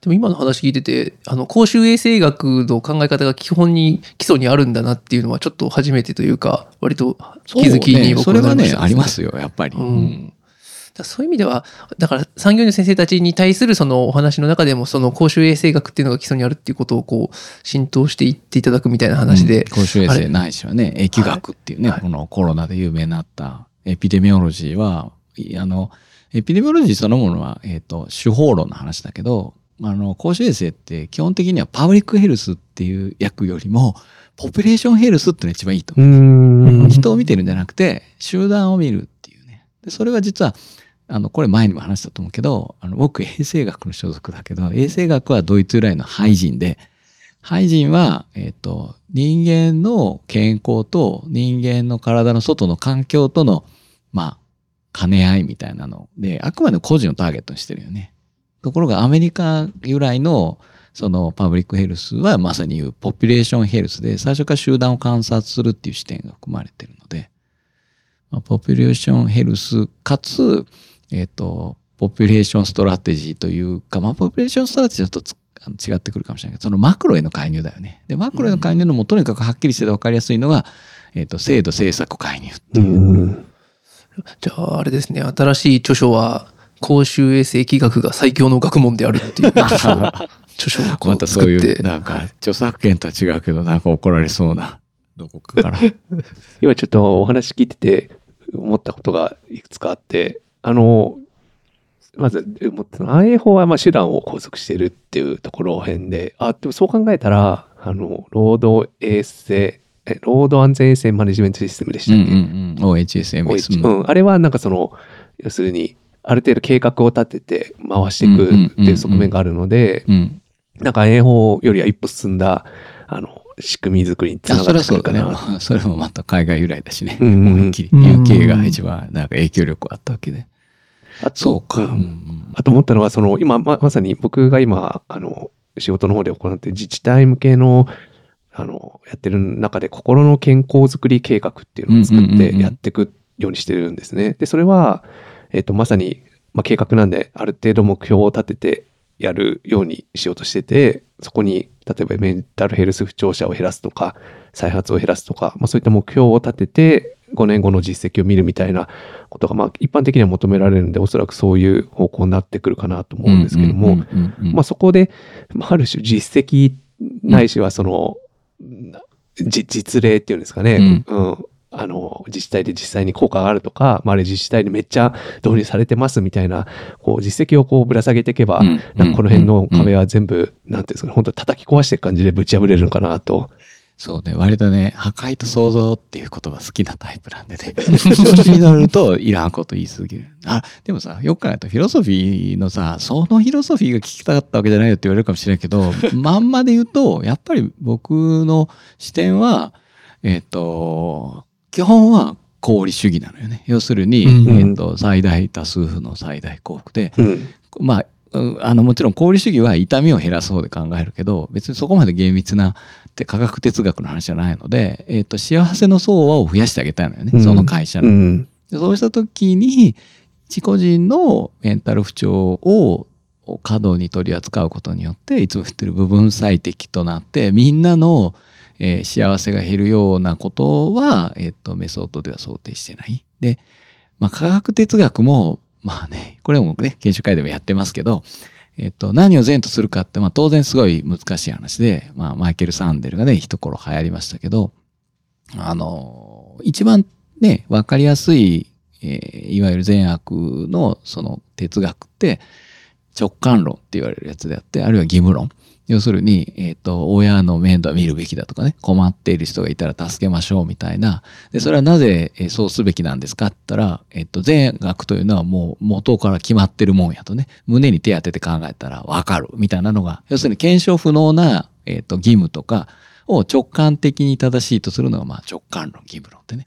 でも今の話聞いてて、あの、公衆衛生学の考え方が基本に、基礎にあるんだなっていうのはちょっと初めてというか、割と気づきに僕はなりました、ね、それはね、ありますよ、やっぱり。うん、そういう意味では、だから産業医の先生たちに対するそのお話の中でも、その公衆衛生学っていうのが基礎にあるっていうことをこう、浸透していっていただくみたいな話で。うん、公衆衛生ないしはね、疫学っていうね、はい、このコロナで有名になったエピデミオロジーは、あの、エピデミオロジーそのものは、えっ、ー、と、手法論の話だけど、あの、公衆衛生って基本的にはパブリックヘルスっていう役よりも、ポピュレーションヘルスってのが一番いいと思う。人を見てるんじゃなくて、集団を見るっていうね。でそれは実は、あの、これ前にも話したと思うけど、あの、僕衛生学の所属だけど、衛生学はドイツ由来のハイジンで、ハイジンは、えっ、ー、と、人間の健康と人間の体の外の環境との、まあ、兼ね合いみたいなので、あくまで個人をターゲットにしてるよね。ところがアメリカ由来のその public health はまさに言う population health で最初から集団を観察するっていう視点が含まれてるので、まあ、 population health かつ、えっ、ー、と、 population strategy というか、まあ、 population strategy だと違ってくるかもしれないけど、そのマクロへの介入だよね。で、マクロへの介入のもとにかくはっきりしてて分かりやすいのが、えっ、ー、と、制度政策介入っていう。うじゃあ、あれですね、新しい著書は、公衆衛生企学が最強の学問であるっていう 著書をまたそういう、なんか、著作権とは違うけど、なんか怒られそうな、どこかから。今ちょっとお話聞いてて、思ったことがいくつかあって、あの、まず、安永法はまあ手段を拘束しているっていうところ辺で、あ、でもそう考えたら、あの、労働衛生え、労働安全衛生マネジメントシステムでしたっけ、うんうんうん、OHSMS。うん。あれはなんかその、要するに、ある程度計画を立てて回していくっていう側面があるので、なんか英法よりは一歩進んだ、あの、仕組み作りにつながってくるかな。そね、それもまた海外由来だしね。うんうん、きり UK が一番なんか影響力あったわけで。あそうか。うん、あと思ったのは、その、今ま、まさに僕が今、あの、仕事の方で行って自治体向けのあの、やってる中で心の健康づくり計画っていうのを作ってやっていくようにしてるんですね。で、それは、えっ、と、まさに、まあ、計画なんで、ある程度目標を立ててやるようにしようとしてて、そこに、例えばメンタルヘルス不調者を減らすとか、再発を減らすとか、まあ、そういった目標を立てて、5年後の実績を見るみたいなことが、まあ、一般的には求められるんで、おそらくそういう方向になってくるかなと思うんですけども、まあ、そこで、まあ、ある種実績ないしは、その、実例っていうんですかね、うん、うん、あの、自治体で実際に効果があるとか、まあ、あれ自治体でめっちゃ導入されてますみたいな、こう、実績をこうぶら下げていけば、うん、なんかこの辺の壁は全部、うん、なんていうんですかね、本当叩き壊していく感じでぶち破れるのかなと。そうね、割とね、破壊と創造っていう言葉好きなタイプなんでね。調子に乗るといらんこと言いすぎる。あ、でもさ、よく考えるとフィロソフィーのさ、そのフィロソフィーが聞きたかったわけじゃないよって言われるかもしれないけど、まんまで言うと、やっぱり僕の視点は、えっ、ー、と、基本は功利主義なのよね。要するに、うん、えっ、と、最大多数の最大幸福で、うん、まあ、あのもちろん功利主義は痛みを減らす方で考えるけど別にそこまで厳密なって科学哲学の話じゃないので、えーと、幸せの相和を増やしてあげたいのよね、うん、その会社の。うん、そうした時に一個人のメンタル不調を過度に取り扱うことによっていつも言ってる部分最適となってみんなの、えー、幸せが減るようなことは、えーと、メソッドでは想定してない。で、まあ、科学哲学もまあね、これもね、研修会でもやってますけど、えっと、何を善とするかって、まあ当然すごい難しい話で、まあマイケル・サンデルがね、一頃流行りましたけど、あの、一番ね、わかりやすい、えー、いわゆる善悪のその哲学って、直感論って言われるやつであって、あるいは義務論。要するに、えっ、ー、と、親の面倒は見るべきだとかね、困っている人がいたら助けましょうみたいな。で、それはなぜ、えそうすべきなんですかって言ったら、えっ、ー、と、善悪というのはもう元から決まってるもんやとね、胸に手当てて考えたらわかるみたいなのが、要するに検証不能な、えっ、ー、と、義務とかを直感的に正しいとするのが、まあ直感論、義務論ってね。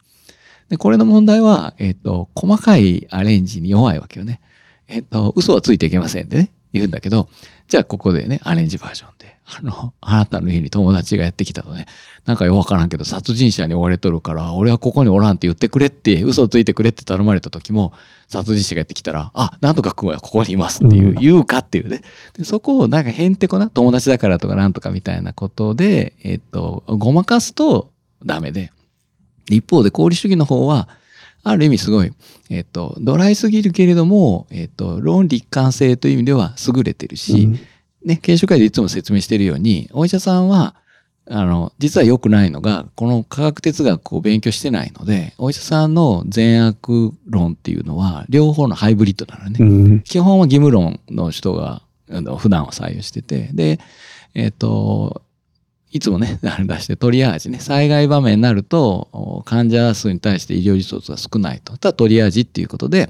で、これの問題は、えっ、と、細かいアレンジに弱いわけよね。えっ、と、嘘はついていけませんでね、言うんだけど、じゃあここでね、アレンジバージョンで、あの、あなたの家に友達がやってきたとね、なんかよくわからんけど、殺人者に追われとるから、俺はここにおらんって言ってくれって、嘘をついてくれって頼まれた時も、殺人者がやってきたら、あ、なんとか君はここにいますっていう、言うかっていうね。でそこをなんかへんてこな、友達だからとかなんとかみたいなことで、えっと、ごまかすとダメで。一方で、功利主義の方は、ある意味すごい、えっ、と、ドライすぎるけれども、えっ、と、論理一貫性という意味では優れてるし、うん、ね、研修会でいつも説明しているように、お医者さんは、あの、実は良くないのが、この科学哲学を勉強してないので、お医者さんの善悪論っていうのは、両方のハイブリッドなのね。うん、基本は義務論の人が、普段は採用してて、で、えっ、と、いつもね、出してトリアージね、災害場面になると、患者数に対して医療リソースが少ないと。ただトリアージっていうことで、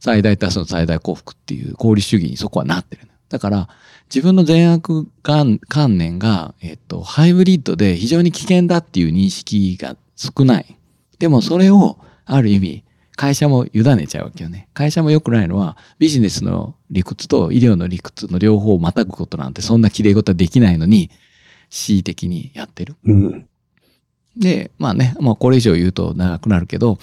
最大多数の最大幸福っていう功利主義にそこはなってる。だから、自分の善悪観念が、えっと、ハイブリッドで非常に危険だっていう認識が少ない。でもそれを、ある意味、会社も委ねちゃうわけよね。会社も良くないのは、ビジネスの理屈と医療の理屈の両方をまたぐことなんて、そんな綺麗事はできないのに、恣意的にやってる。うん、で、まあね、まあこれ以上言うと長くなるけど、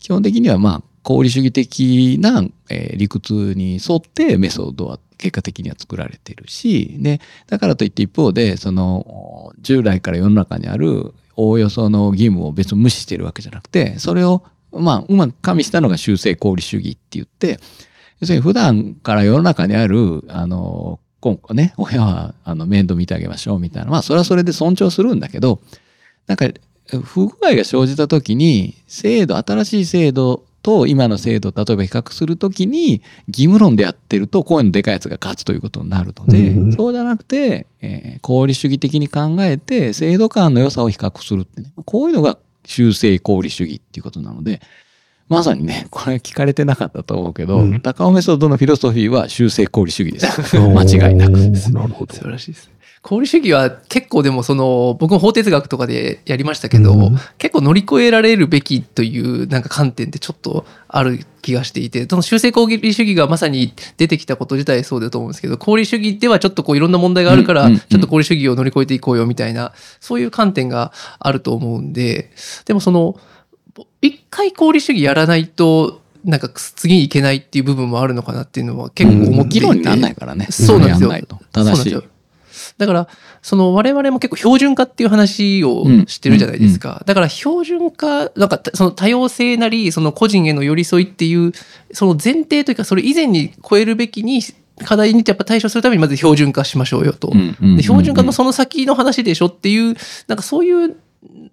基本的にはまあ、功利主義的な、えー、理屈に沿ってメソッドは結果的には作られてるし、で、だからといって一方で、その、従来から世の中にあるおおよその義務を別に無視してるわけじゃなくて、それを、まあ、うまく加味したのが修正功利主義って言って、要するに普段から世の中にある、あの、今後ね、親はあの面倒見てあげましょうみたいな。まあ、それはそれで尊重するんだけど、なんか、不具合が生じた時に、制度、新しい制度と今の制度を例えば比較するときに、義務論でやってると、こういうのでかいやつが勝つということになるので、うん、そうじゃなくて、えー、功利主義的に考えて、制度感の良さを比較するってね、こういうのが修正功利主義っていうことなので、まさにね、これ聞かれてなかったと思うけど、うん、高尾メソッドのフィロソフィーは修正功利主義です。間違いなく。なるほど。素晴らしいです。功利主義は結構でもその僕も法哲学とかでやりましたけど、うん、結構乗り越えられるべきというなんか観点ってちょっとある気がしていてその修正功利主義がまさに出てきたこと自体そうだと思うんですけど功利主義ではちょっとこういろんな問題があるからちょっと功利主義を乗り越えていこうよみたいなそういう観点があると思うんででもその一回功利主義やらないとなんか次に行けないっていう部分もあるのかなっていうのは結構思っていて、うん、議論にならないからね。そうなんですよ。正しい。だから、その我々も結構標準化っていう話をしてるじゃないですか。だから標準化、なんかその多様性なり、その個人への寄り添いっていう、その前提というか、それ以前に超えるべきに、課題にやっぱ対処するためにまず標準化しましょうよと。で標準化のその先の話でしょっていう、なんかそういう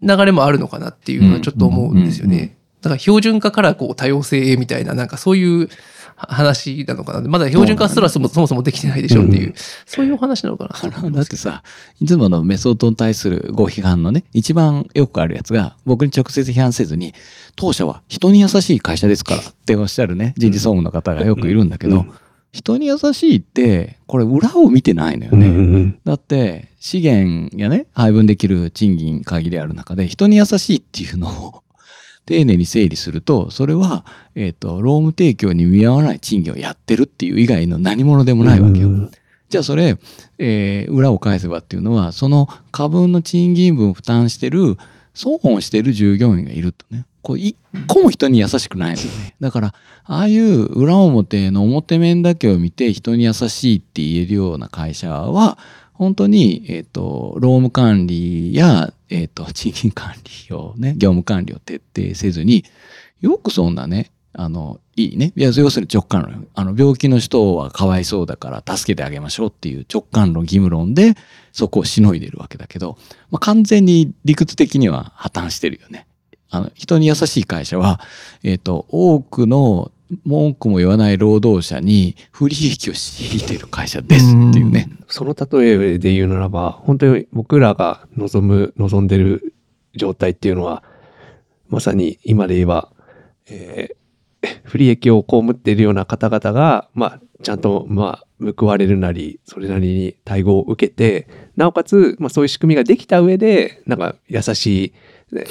流れもあるのかなっていうのはちょっと思うんですよね。だから標準化からこう多様性へみたいな、なんかそういう話なのかな。まだ標準化すらそもそもそもできてないでしょっていう、そういうお話なのかな。だってさ、いつものメソッドに対するご批判のね、一番よくあるやつが、僕に直接批判せずに、当社は人に優しい会社ですからっておっしゃるね、人事総務の方がよくいるんだけど、人に優しいって、これ裏を見てないのよね。だって、資源やね、配分できる賃金限りある中で、人に優しいっていうのを 丁寧に整理すると、それは、えっ、ー、と、労務提供に見合わない賃金をやってるっていう以外の何者でもないわけよ。じゃあそれ、えー、裏を返せばっていうのは、その過分の賃金分を負担してる、損をしてる従業員がいるとね。こう、一個も人に優しくないのよね。だから、ああいう裏表の表面だけを見て人に優しいって言えるような会社は、本当に、えっ、ー、と、労務管理や、えっ、ー、と、賃金管理をね、業務管理を徹底せずに、よくそんなね、あの、いいね。いや、要するに直感論。あの、病気の人はかわいそうだから助けてあげましょうっていう直感論、義務論で、そこをしのいでるわけだけど、まあ、完全に理屈的には破綻してるよね。あの、人に優しい会社は、えっ、ー、と、多くの文句も言わない労働者に不利益を強いている会社ですっていうね。うその例えで言うならば、本当に僕らが望む、望んでる状態っていうのは、まさに今で言えば、えー、不利益を被っているような方々が、まあ、ちゃんと、まあ、報われるなり、それなりに対応を受けて、なおかつ、まあ、そういう仕組みができた上で、なんか、優しい、ね、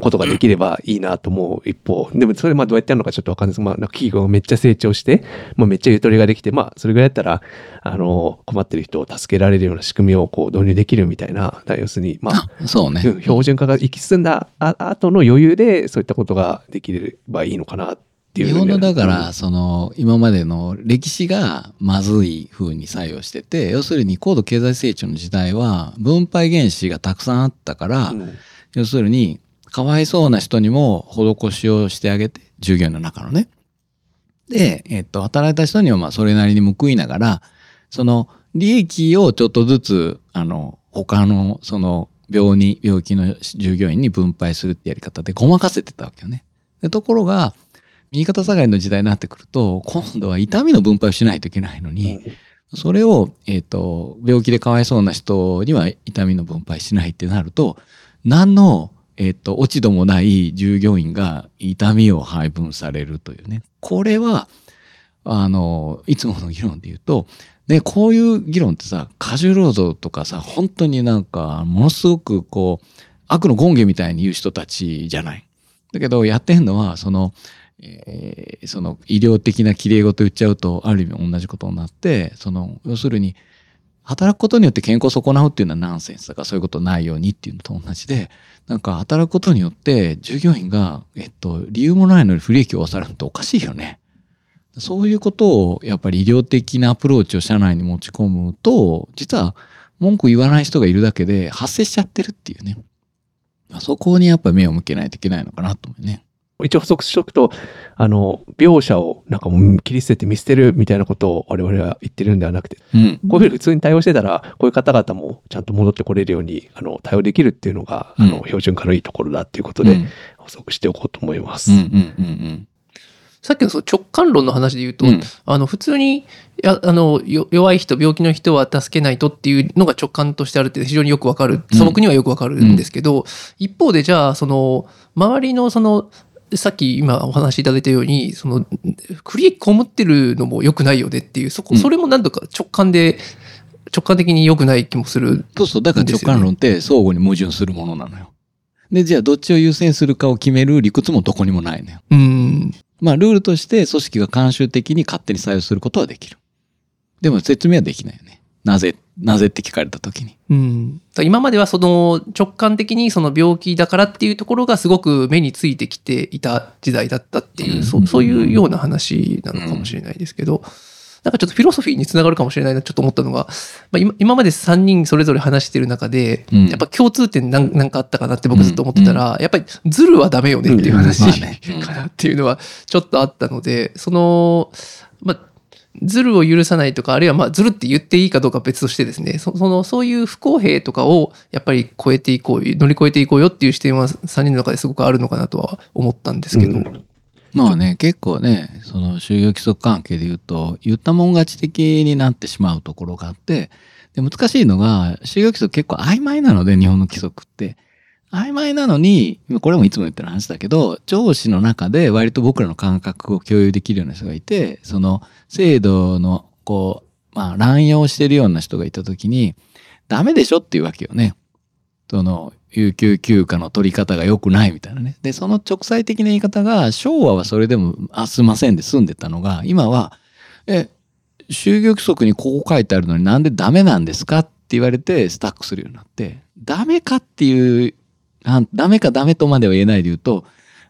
ことができればいいなと思う一方、でもそれまあどうやってやるのかちょっとわかんないです。まあ、企業がめっちゃ成長して、まあ、めっちゃゆとりができて、まあ、それぐらいだったら、あの、困ってる人を助けられるような仕組みをこう導入できるみたいな、要するに、まあ、そうね。標準化が行き進んだ後の余裕で、そういったことができればいいのかなっていう。日本のだから、その、今までの歴史がまずい風に作用してて、要するに高度経済成長の時代は、分配原資がたくさんあったから、うん、要するに、かわいそうな人にも施しをしてあげて、従業員の中のね。で、えっと、働いた人にはまあそれなりに報いながら、その利益をちょっとずつ、あの、他のその病に、病気の従業員に分配するってやり方でごまかせてたわけよね。でところが、右肩下がりの時代になってくると、今度は痛みの分配をしないといけないのに、それを、えっ、と、病気でかわいそうな人には痛みの分配しないってなると、何のえっ、と、落ち度もない従業員が痛みを配分されるというね。これは、あの、いつもの議論で言うと、で、こういう議論ってさ、過重労働とかさ、本当になんか、ものすごくこう、悪の権限みたいに言う人たちじゃない。だけど、やってんのは、その、えー、その医療的な綺麗事言っちゃうと、ある意味同じことになって、その、要するに、働くことによって健康を損なうっていうのはナンセンスだからそういうことないようにっていうのと同じで、なんか働くことによって従業員が、えっと、理由もないのに不利益を負わされるっておかしいよね。そういうことをやっぱり医療的なアプローチを社内に持ち込むと、実は文句言わない人がいるだけで発生しちゃってるっていうね。そこにやっぱ目を向けないといけないのかなと思うね。一応補足しておくと、あの、描写をなんかもう切り捨てて見捨てるみたいなことを我々は言ってるんではなくて、うん、こういうふうに普通に対応してたら、こういう方々もちゃんと戻ってこれるように、あの、対応できるっていうのが、あの、標準化のいいところだっていうことで、補足しておこうと思います。さっきのその直感論の話で言うと、うん、あの普通にやあの弱い人病気の人は助けないとっていうのが直感としてあるって非常によくわかる。素朴にはよくわかるんですけど、うん、一方でじゃあその周りのそのさっき今お話しいただいたように、その、クリエ被ってるのも良くないよねっていう、そこ、それも何度か直感で、直感的に良くない気もする、ね、そうそう、だから直感論って相互に矛盾するものなのよ。で、じゃあどっちを優先するかを決める理屈もどこにもないのよ。うん。まあ、ルールとして組織が慣習的に勝手に採用することはできる。でも説明はできないよね。なぜ、なぜって聞かれた時に。うん。今まではその直感的にその病気だからっていうところがすごく目についてきていた時代だったっていう、うん、そそういうような話なのかもしれないですけど、なんかちょっとフィロソフィーにつながるかもしれないなちょっと思ったのが、まあ、今今まで3人それぞれ話してる中で、うん、やっぱ共通点なんなんかあったかなって僕ずっと思ってたら、うん、やっぱりズルはダメよねっていう話、かなっていうのはちょっとあったので、その、まあ、ズルを許さないとか、あるいはまあズルって言っていいかどうか別としてですね、そのそういう不公平とかをやっぱり超えていこう、乗り越えていこうよっていう視点は3人の中ですごくあるのかなとは思ったんですけど。うん、まあね、結構ね、その就業規則関係で言うと、言ったもん勝ち的になってしまうところがあって、で難しいのが、就業規則結構曖昧なので、日本の規則って。曖昧なのに、これもいつも言ってる話だけど、上司の中で割と僕らの感覚を共有できるような人がいて、その制度の、こう、まあ乱用してるような人がいたときに、ダメでしょっていうわけよね。その、有給休暇の取り方が良くないみたいなね。で、その直裁的な言い方が、昭和はそれでも、あ、すいませんで済んでたのが、今は、え、就業規則にこう書いてあるのになんでダメなんですかって言われてスタックするようになって、ダメかっていう、ダメかダメとまでは言えないで言うと、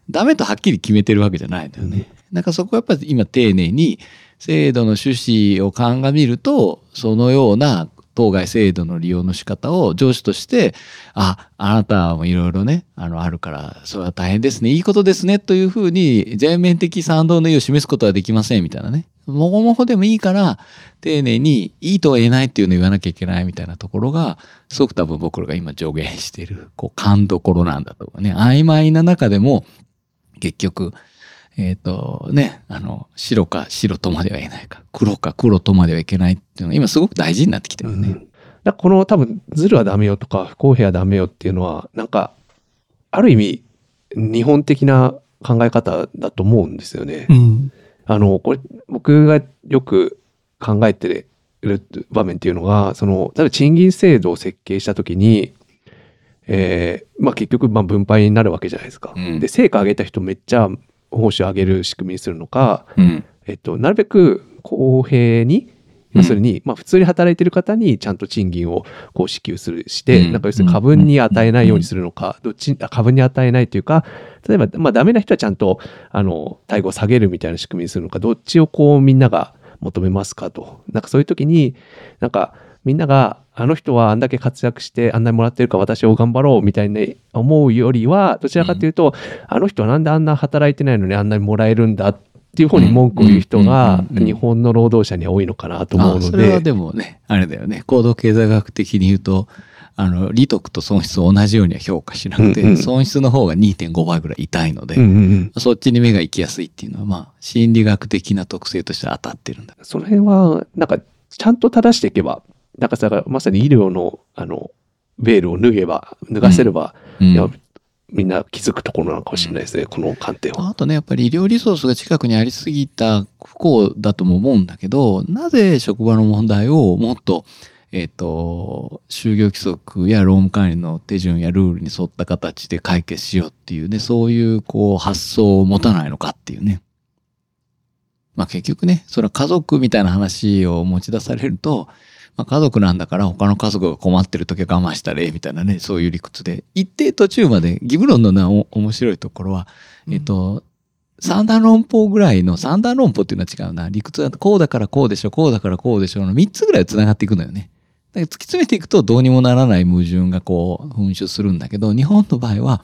ダメとはっきり決めてるわけじゃないんだよね。だからそこはやっぱり今丁寧に制度の趣旨を鑑みると、そのような当該制度の利用の仕方を上司として、あ、あなたもいろいろね、あの、あるから、それは大変ですね、いいことですね、というふうに全面的賛同の意を示すことはできません、みたいなね。もごもごでもいいから、丁寧にいいとは言えないっていうのを言わなきゃいけないみたいなところが、すごく多分僕らが今助言している、こう、勘どころなんだとかね。曖昧な中でも、結局、えっ、ー、とね、あの、白か白とまでは言えないか、黒か黒とまではいけないっていうのが今すごく大事になってきてるね。うん、だこの多分、ズルはダメよとか、不公平はダメよっていうのは、なんか、ある意味、日本的な考え方だと思うんですよね。うん、あの、これ、僕がよく考えてる場面っていうのが、その、例えば賃金制度を設計したときに、えー、まあ結局、まあ分配になるわけじゃないですか。うん、で、成果上げた人めっちゃ報酬を上げる仕組みにするのか、うん、えっと、なるべく公平に、要するに、まあ、普通に働いてる方にちゃんと賃金をこう支給するして、なんか要するに過分に与えないようにするのか、どっち、過分に与えないというか、例えば、まあ、ダメな人はちゃんと、あの、待遇を下げるみたいな仕組みにするのか、どっちをこうみんなが求めますかと。なんかそういう時に、なんか、みんなが、あの人はあんだけ活躍してあんなにもらってるから私を頑張ろうみたいに思うよりは、どちらかというと、うん、あの人はなんであんな働いてないのにあんなにもらえるんだっていう方に文句を言う人が日本の労働者には多いのかなと思うので。それはでもね、あれだよね。行動経済学的に言うと、あの、利得と損失を同じようには評価しなくて、うんうん、損失の方が2.5倍ぐらい痛いので、うんうんうん、そっちに目が行きやすいっていうのは、まあ、心理学的な特性として当たってるんだ。その辺は、なんか、ちゃんと正していけば、なんかさ、まさに医療の、あの、ベールを脱げば、脱がせれば、うん、いやみんな気づくところなのかもしれないですね、うん、この観点は。あとね、やっぱり医療リソースが近くにありすぎた不幸だとも思うんだけど、なぜ職場の問題をもっと、えっ、ー、と、就業規則や労務管理の手順やルールに沿った形で解決しようっていうね、そういうこう発想を持たないのかっていうね。まあ結局ね、それは家族みたいな話を持ち出されると、まあ、家族なんだから他の家族が困ってる時は我慢したらええみたいなね、そういう理屈で。一定途中まで、義務論のな面白いところは、えっと、三段論法ぐらいの、三段論法っていうのは違うな。理屈だとこうだからこうでしょ、こうだからこうでしょの三つぐらい繋がっていくのよね。だから突き詰めていくとどうにもならない矛盾がこう噴出するんだけど、日本の場合は、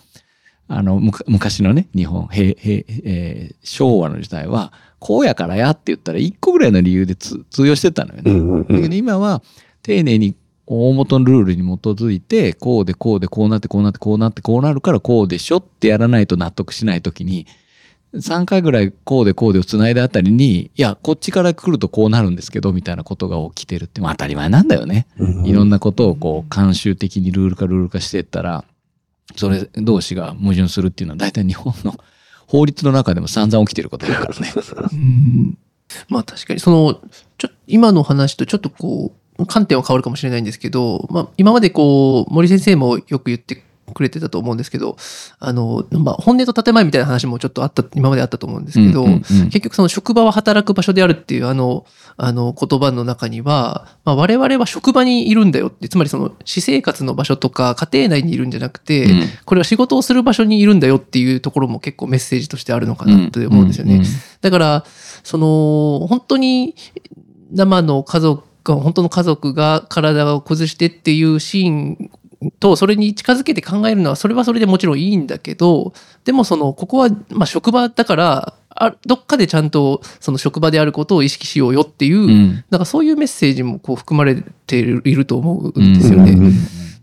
あの、昔のね、日本、平、平、えー、昭和の時代は、こうやからやって言ったら一個ぐらいの理由で通用してたのよね。うんうんうん、だけど今は丁寧に大元のルールに基づいて、こうでこうでこうなってこうなってこうなってこうなるからこうでしょってやらないと納得しないときに、3回ぐらいこうでこうでを繋いだあたりに、いや、こっちから来るとこうなるんですけど、みたいなことが起きてるって、まあ当たり前なんだよね。いろんなことをこう、慣習的にルール化ルール化していったら、それ同士が矛盾するっていうのは大体日本の法律の中でも散々起きてることだからね。まあ確かに、その、ちょ今の話とちょっとこう、観点は変わるかもしれないんですけど、まあ今までこう、森先生もよく言ってくれてたと思うんですけど、あの、まあ、本音と建前みたいな話もちょっとあった、今まであったと思うんですけど、うんうんうん、結局その職場は働く場所であるっていうあの、あの言葉の中には、まあ、我々は職場にいるんだよって、つまりその私生活の場所とか家庭内にいるんじゃなくて、うん、これは仕事をする場所にいるんだよっていうところも結構メッセージとしてあるのかなって思うんですよね。うんうんうん、だから、その、本当に生の家族本当の家族が体を崩してっていうシーンとそれに近づけて考えるのはそれはそれでもちろんいいんだけどでもそのここはまあ職場だからあどっかでちゃんとその職場であることを意識しようよっていう、うん、なんかそういうメッセージもこう含まれていると思うんですよね。うんうん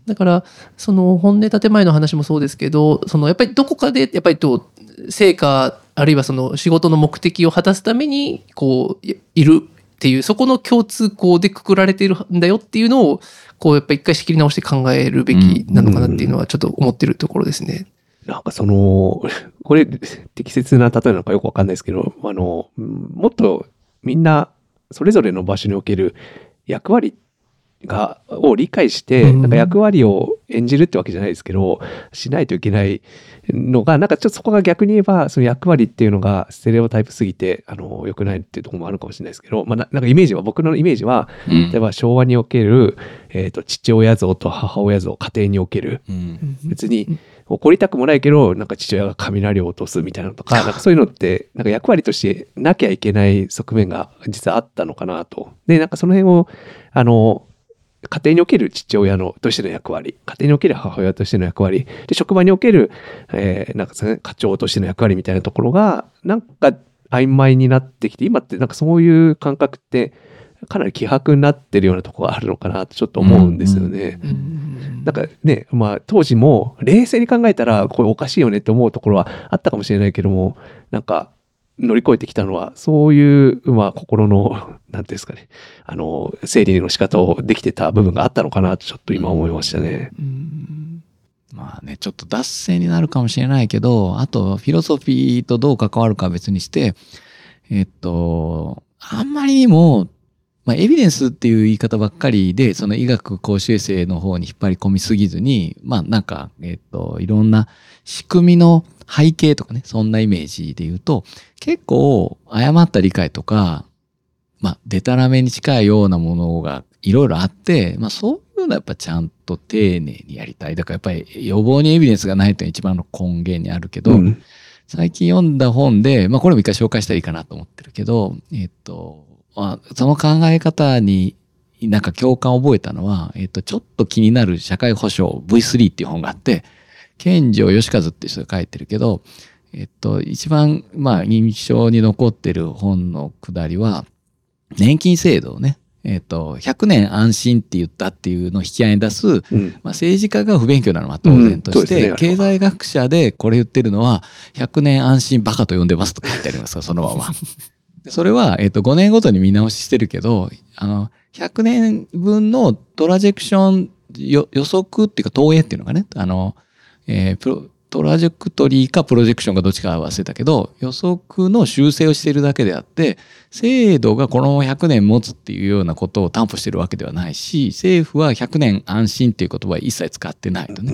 だからその本音建前の話もそうですけどそのやっぱりどこかでやっぱりと成果あるいはその仕事の目的を果たすためにこういるっていうそこの共通項でくくられているんだよっていうのをこうやっぱ一回仕切り直して考えるべきなのかなっていうのはちょっと思ってるところですね。なんかその、これ適切な例えなのかよくわかんないですけど、あの、もっとみんなそれぞれの場所における役割が、を理解して、なんか役割を演じるってわけじゃないですけど、しないといけないのが、なんかちょっとそこが逆に言えば、その役割っていうのがステレオタイプすぎて、あの、良くないっていうところもあるかもしれないですけど、まあ、なんかイメージは、僕のイメージは、例えば昭和における、えっ、ー、と、父親像と母親像、家庭における、うん、別に、怒りたくもないけど、なんか父親が雷を落とすみたいなのとか、なんかそういうのって、なんか役割としてなきゃいけない側面が実はあったのかなと。で、なんかその辺を、あの、家庭における父親のとしての役割、家庭における母親としての役割、で、職場における、えー、なんか、ね、課長としての役割みたいなところが、なんか曖昧になってきて、今ってなんかそういう感覚って、かなり希薄になってるようなところがあるのかなとちょっと思うんですよね。なんかね、まあ当時も冷静に考えたらこれおかしいよねって思うところはあったかもしれないけども、なんか乗り越えてきたのは、そういう、まあ、心の、なんですかね、あの、整理の仕方をできてた部分があったのかなと、ちょっと今思いましたね。まあね、ちょっと脱線になるかもしれないけど、あと、フィロソフィーとどう関わるかは別にして、えっと、あんまりにも、まあ、エビデンスっていう言い方ばっかりで、その医学公衆衛生の方に引っ張り込みすぎずに、まあなんか、えっと、いろんな仕組みの背景とかね、そんなイメージで言うと、結構誤った理解とか、まあ、デタラメに近いようなものがいろいろあって、まあそういうのはやっぱちゃんと丁寧にやりたい。だからやっぱり予防にエビデンスがないというのが一番の根源にあるけど、うん、最近読んだ本で、まあこれも一回紹介したらいいかなと思ってるけど、えっと、まあ、その考え方になんか共感を覚えたのは、えっと、ちょっと気になる社会保障 V3 っていう本があって、健城義和って人が書いてるけど、えっと、一番、まあ、印象に残ってる本のくだりは、年金制度をね、えっと、100年安心って言ったっていうのを引き合いに出す、うん、まあ、政治家が不勉強なのは当然として、うん。ね、経済学者でこれ言ってるのは、100年安心バカと呼んでますとか言ってありますか、そのまま。それは、えっと、5年ごとに見直ししてるけど、あの、100年分のトラジェクション予測っていうか投影っていうのがね、あの、えー、プロトラジェクトリーかプロジェクションかどっちか忘れたけど、予測の修正をしているだけであって、制度がこの100年持つっていうようなことを担保しているわけではないし、政府は100年安心っていう言葉は一切使ってないとね。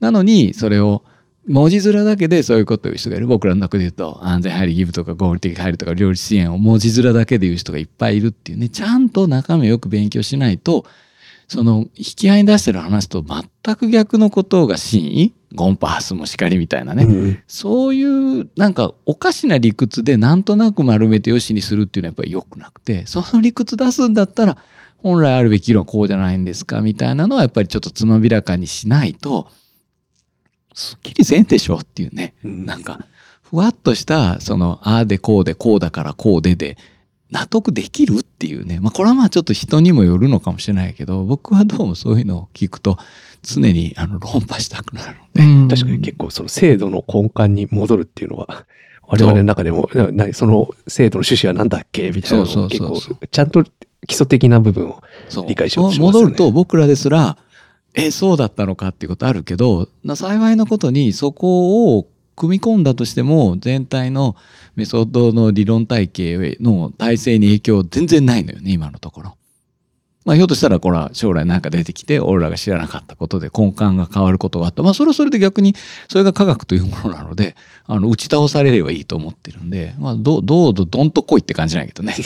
なのに、それを文字面だけでそういうことを言う人がいる。僕らの中で言うと、安全配慮義務とか合理的配慮とか両立支援を文字面だけで言う人がいっぱいいるっていうね、ちゃんと中身をよく勉強しないと、その引き合いに出してる話と全く逆のことが真意？ゴンパースもしかりみたいなね、うん、そういうなんかおかしな理屈でなんとなく丸めてよしにするっていうのはやっぱり良くなくてその理屈出すんだったら本来あるべき議論こうじゃないんですかみたいなのはやっぱりちょっとつまびらかにしないとすっきりせんでしょっていうね、うん、なんかふわっとしたそのああでこうでこうだからこうでで納得できるっていうね。まあこれはまあちょっと人にもよるのかもしれないけど、僕はどうもそういうのを聞くと、常にあの論破したくなるので。確かに結構その制度の根幹に戻るっていうのは、我々の中でも、なその制度の趣旨は何だっけみたいなのを結構、ちゃんと基礎的な部分を理解しようとしますよね。戻ると僕らですら、え、そうだったのかっていうことあるけど、幸いなことにそこを組み込んだとしても全体のメソッドの理論体系の体制に影響全然ないのよね今のところ。まあひょっとしたらこれは将来なんか出てきて俺らが知らなかったことで根幹が変わることがあった。まあそれはそれで逆にそれが科学というものなのであの打ち倒されればいいと思ってるんで、まあどどうどんと来いって感じないけどね。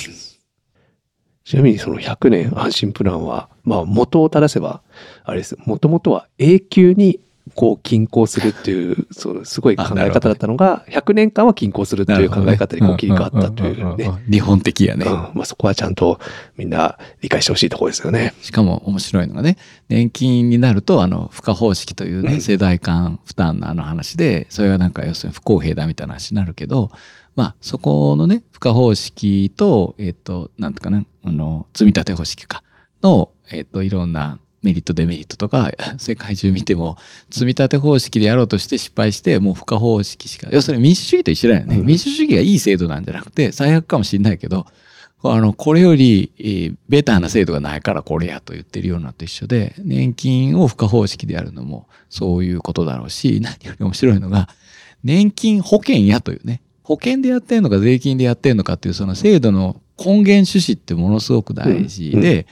ちなみにその100年安心プランは、まあ元を正せば、あれです。もともとは永久にこう均衡するっていう、そうすごい考え方だったのが、100年間は均衡するっていう考え方にこう切り替わったというね。日本的やね。うん、まあそこはちゃんとみんな理解してほしいところですよね。しかも面白いのがね、年金になると、あの、付加方式というね、うん、世代間負担のあの話で、それはなんか要するに不公平だみたいな話になるけど、まあそこのね、付加方式と、えっ、ー、と、なんとかな、あの、積立方式か、の、えっ、ー、と、いろんなメリットデメリットとか 世界中見ても積み立て方式でやろうとして失敗してもう不可方式しか要するに民主主義と一緒だよね、うん、民主主義がいい制度なんじゃなくて最悪かもしれないけどあのこれより、えー、ベターな制度がないからこれやと言ってるようなと一緒で年金を不可方式でやるのもそういうことだろうし何より面白いのが年金保険やというね保険でやってんのか税金でやってんのかっていうその制度の根源趣旨ってものすごく大事で、うん。うん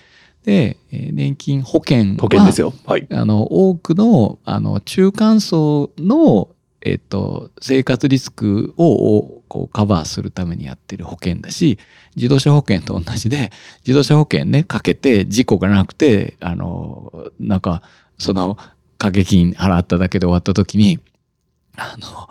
で、年金保険保険ですよ。はい。あの、多くの、あの、中間層の、えっと、生活リスクをこうカバーするためにやってる保険だし、自動車保険と同じで、自動車保険ね、かけて事故がなくて、あの、なんか、その、掛け金払っただけで終わった時に、あの、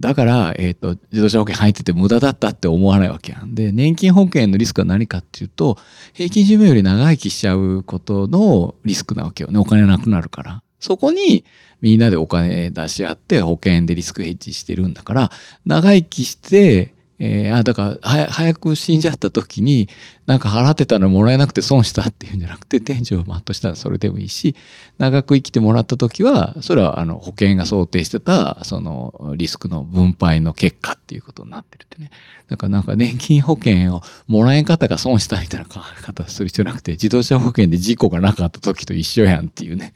だから、えっ、ー、と、自動車保険入ってて無駄だったって思わないわけやんで、年金保険のリスクは何かっていうと、平均寿命より長生きしちゃうことのリスクなわけよね。お金なくなるから。そこにみんなでお金出し合って保険でリスクヘッジしてるんだから、長生きして、えー、あ、だから、早く死んじゃった時に、なんか払ってたのもらえなくて損したっていうんじゃなくて、天井をマットしたらそれでもいいし、長く生きてもらった時は、それはあの保険が想定してた、そのリスクの分配の結果っていうことになってるってね。だからなんか年金保険をもらえ方が損したみたいな考え方する必要なくて、自動車保険で事故がなかった時と一緒やんっていうね。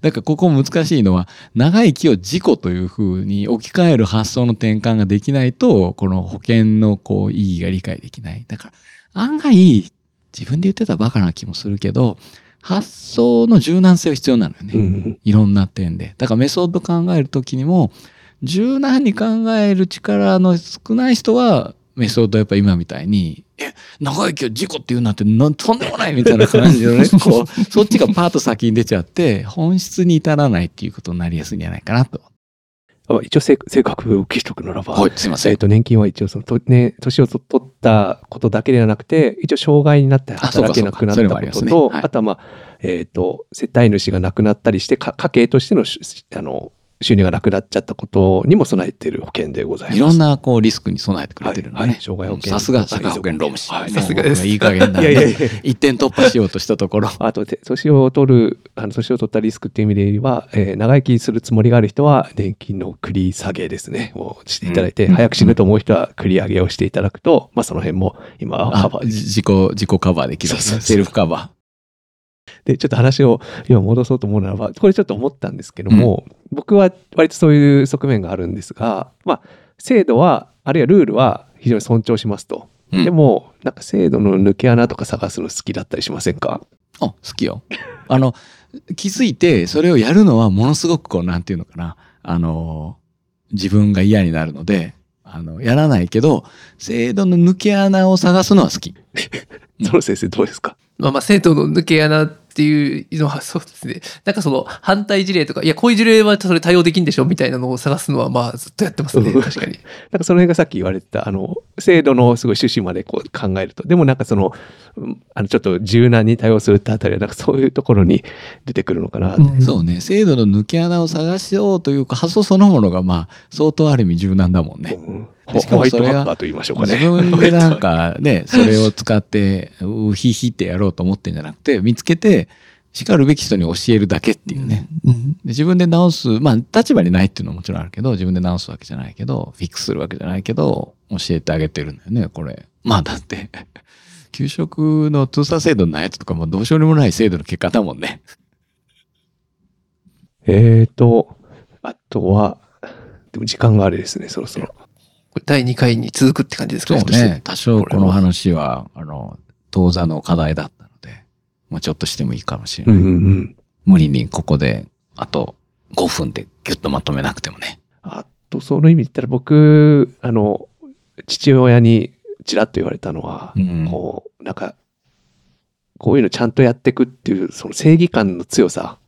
だからここ難しいのは、長生きを事故というふうに置き換える発想の転換ができないと、この保険のこう意義が理解できない。だから案外、自分で言ってたバカな気もするけど、発想の柔軟性は必要なのよね。うん、いろんな点で。だからメソッド考えるときにも、柔軟に考える力の少ない人は、メソッドやっぱ今みたいに、え、長生きは事故って言うなんてとんでもないみたいな感じのね、こう、そっちがパーッと先に出ちゃって、本質に至らないっていうことになりやすいんじゃないかなと。一応正確を聞きとくならば、はい、すいません。えっ、と、年金は一応その、とね、年を取ったことだけではなくて、一応障害になって働けなくなったことと、あねはい、あとはまあ、えっ、ー、と、世帯主が亡くなったりして、家計としての、あの、収入がなくなっちゃったことにも備えている保険でございます。いろんなこうリスクに備えてくれてるのね。はい、障害保険。さすが社会保険労務士。はい、さすがです。いい加減な、ね。いやいやいや一点突破しようとしたところ。あと、年を取る、あの、年を取ったリスクっていう意味では、えー、長生きするつもりがある人は、年金の繰り下げですね、をしていただいて、うん、早く死ぬと思う人は繰り上げをしていただくと、まあその辺も今はカバー自己、自己カバーできる、ね。セルフカバー。で、ちょっと話を今戻そうと思うならば、これちょっと思ったんですけども、うん、僕は割とそういう側面があるんですが、まあ、制度は、あるいはルールは非常に尊重しますと。うん、でも、なんか制度の抜け穴とか探すの好きだったりしませんか？あ、好きよ。あの、気づいて、それをやるのはものすごくこう、なんていうのかな。あの、自分が嫌になるので、あの、やらないけど、制度の抜け穴を探すのは好き。その先生どうですか？まあまあ、制度の抜け穴っていうのはそうですね。なんかその反対事例とか、いや、こういう事例はそれ対応できんでしょみたいなのを探すのはまあずっとやってますね。確かに。なんかその辺がさっき言われてた、あの、制度のすごい趣旨までこう考えると、でもなんかその、あの、ちょっと柔軟に対応するってあたりは、なんかそういうところに出てくるのかな、うん、そうね。制度の抜け穴を探しようというか、発想そのものがまあ、相当ある意味柔軟だもんね。うんしかもそれが自分でなんかね、それを使って、うひひってやろうと思ってんじゃなくて、見つけて、叱るべき人に教えるだけっていうね。うん、で自分で直す、まあ立場にないっていうのはもちろんあるけど、自分で直すわけじゃないけど、フィックスするわけじゃないけど、教えてあげてるんだよね、これ。まあだって 給食の通査制度のやつとかもどうしようもない制度の結果だもんね。えーと、あとは、でも時間があれですね、そろそろ。第2回に続くって感じですかね。そうね。多少この話は、あの、当座の課題だったもうちょっとしてもいいかもしれない。うんうん、無理にここで、あと5分でギュッとまとめなくてもね。あと、その意味で言ったら僕、あの、父親にちらっと言われたのは、うん、こう、なんか、こういうのちゃんとやっていくっていう、その正義感の強さ、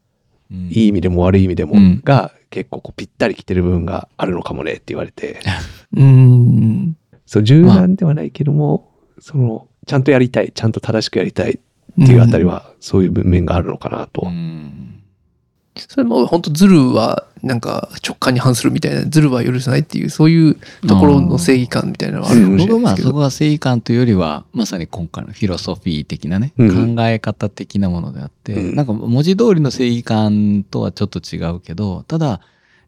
うん、いい意味でも悪い意味でも、が結構こうぴったりきてる部分があるのかもねって言われて。うん。そう、柔軟ではないけども、まあ、その、ちゃんとやりたい、ちゃんと正しくやりたいっていうあたりは、そういう文面があるのかなと。それも本当ズルはなんか直感に反するみたいな、ズルは許さないっていう、そういうところの正義感みたいなのはあるかもしれないですけど。僕はまあそこは正義感というよりは、まさに今回のフィロソフィー的なね、うん、考え方的なものであって、うん、なんか文字通りの正義感とはちょっと違うけど、ただ、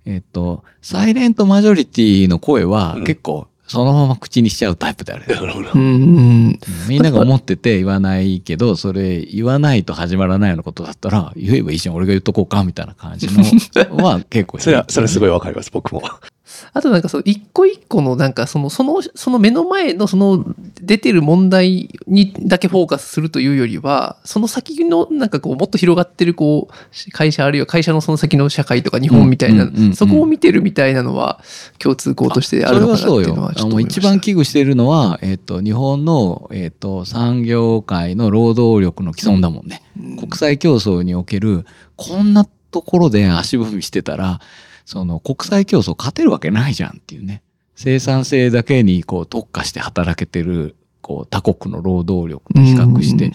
えっ、と、サイレントマジョリティの声は結構そのまま口にしちゃうタイプである。うん、みんなが思ってて言わないけど、それ言わないと始まらないようなことだったら、言えばいいじゃん、俺が言っとこうか、みたいな感じのは結構 それは、それすごいわかります、僕も。あとなんかその一個一個のなんかそのそのその目の前のその出てる問題にだけフォーカスするというよりはその先のなんかこうもっと広がってるこう会社あるいは会社のその先の社会とか日本みたいなそこを見てるみたいなのは共通項としてあるのかなっていうのはちょっと一番危惧しているのは、えっ、ー、と日本の、えっ、ー、と産業界の労働力の既存だもんね、うん、国際競争におけるこんなところで足踏みしてたらその国際競争勝てるわけないじゃんっていうね。生産性だけにこう特化して働けてるこう他国の労働力と比較して、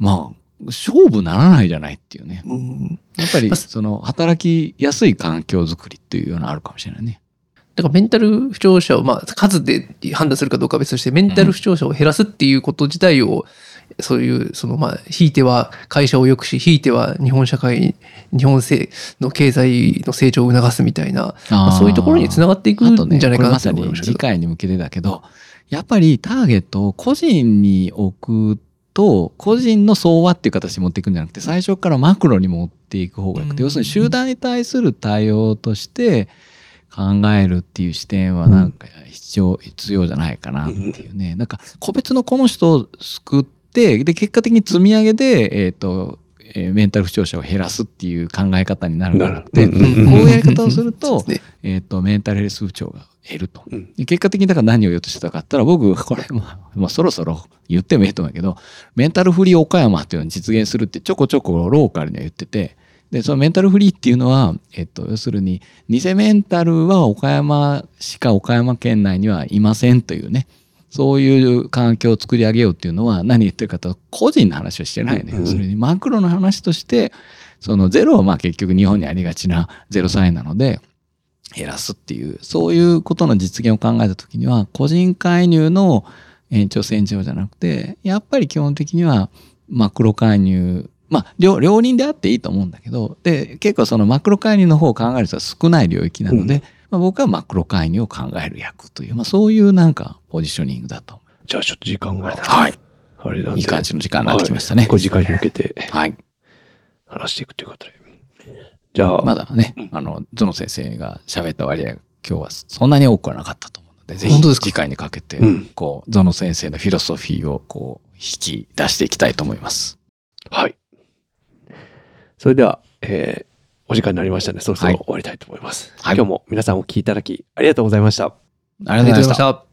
まあ勝負ならないじゃないっていうね。やっぱりその働きやすい環境づくりっていうようなあるかもしれないね。だからメンタル不調者を、まあ、数で判断するかどうかは別として、メンタル不調者を減らすっていうこと自体を、そういう、その、まあ、ひいては会社を良くし、ひいては日本社会、日本の経済の成長を促すみたいな、まあ、そういうところにつながっていくんじゃないかなと思いました、ね、次回に向けてだけど、やっぱりターゲットを個人に置くと、個人の相和っていう形に持っていくんじゃなくて、最初からマクロに持っていく方がよくて、要するに集団に対する対応として、考えるっていう視点はなんか必要、必要じゃないかなっていうね。なんか個別のこの人を救って、で、結果的に積み上げで、えっ、ー、と、えー、メンタル不調者を減らすっていう考え方になるからって、こういうやり方をすると、えっ、と、メンタルヘルス不調が減ると。結果的にだから何を言おうとしてたかったら、僕、これ、まあ、まあ、そろそろ言ってもいいと思うけど、メンタルフリー岡山っていうのを実現するってちょこちょこローカルには言ってて、で、そのメンタルフリーっていうのは、えっと、要するに、偽メンタルは岡山しか岡山県内にはいませんというね、そういう環境を作り上げようっていうのは何言ってるかと個人の話はしてないね。それにマクロの話として、そのゼロはまあ結局日本にありがちなゼロサインなので、減らすっていう、そういうことの実現を考えたときには、個人介入の延長線上じゃなくて、やっぱり基本的にはマクロ介入まあ両、両人であっていいと思うんだけど、で、結構そのマクロ介入の方を考える人は少ない領域なので、うん、まあ、僕はマクロ介入を考える役という、まあそういうなんかポジショニングだと。じゃあちょっと時間が。はい。あれだいい感じの時間になってきましたね。はい、時間に向けて。はい。話していくということで。じゃあ。まだね、あの、ゾノ先生が喋った割合、今日はそんなに多くはなかったと思うので、ぜひ次回にかけて、こう、ゾノ先生のフィロソフィーをこう、引き出していきたいと思います。はい。それでは、えー、お時間になりましたので、そろそろ終わりたいと思います。はい、今日も皆さんお聞きいただき、ありがとうございました。ありがとうございました。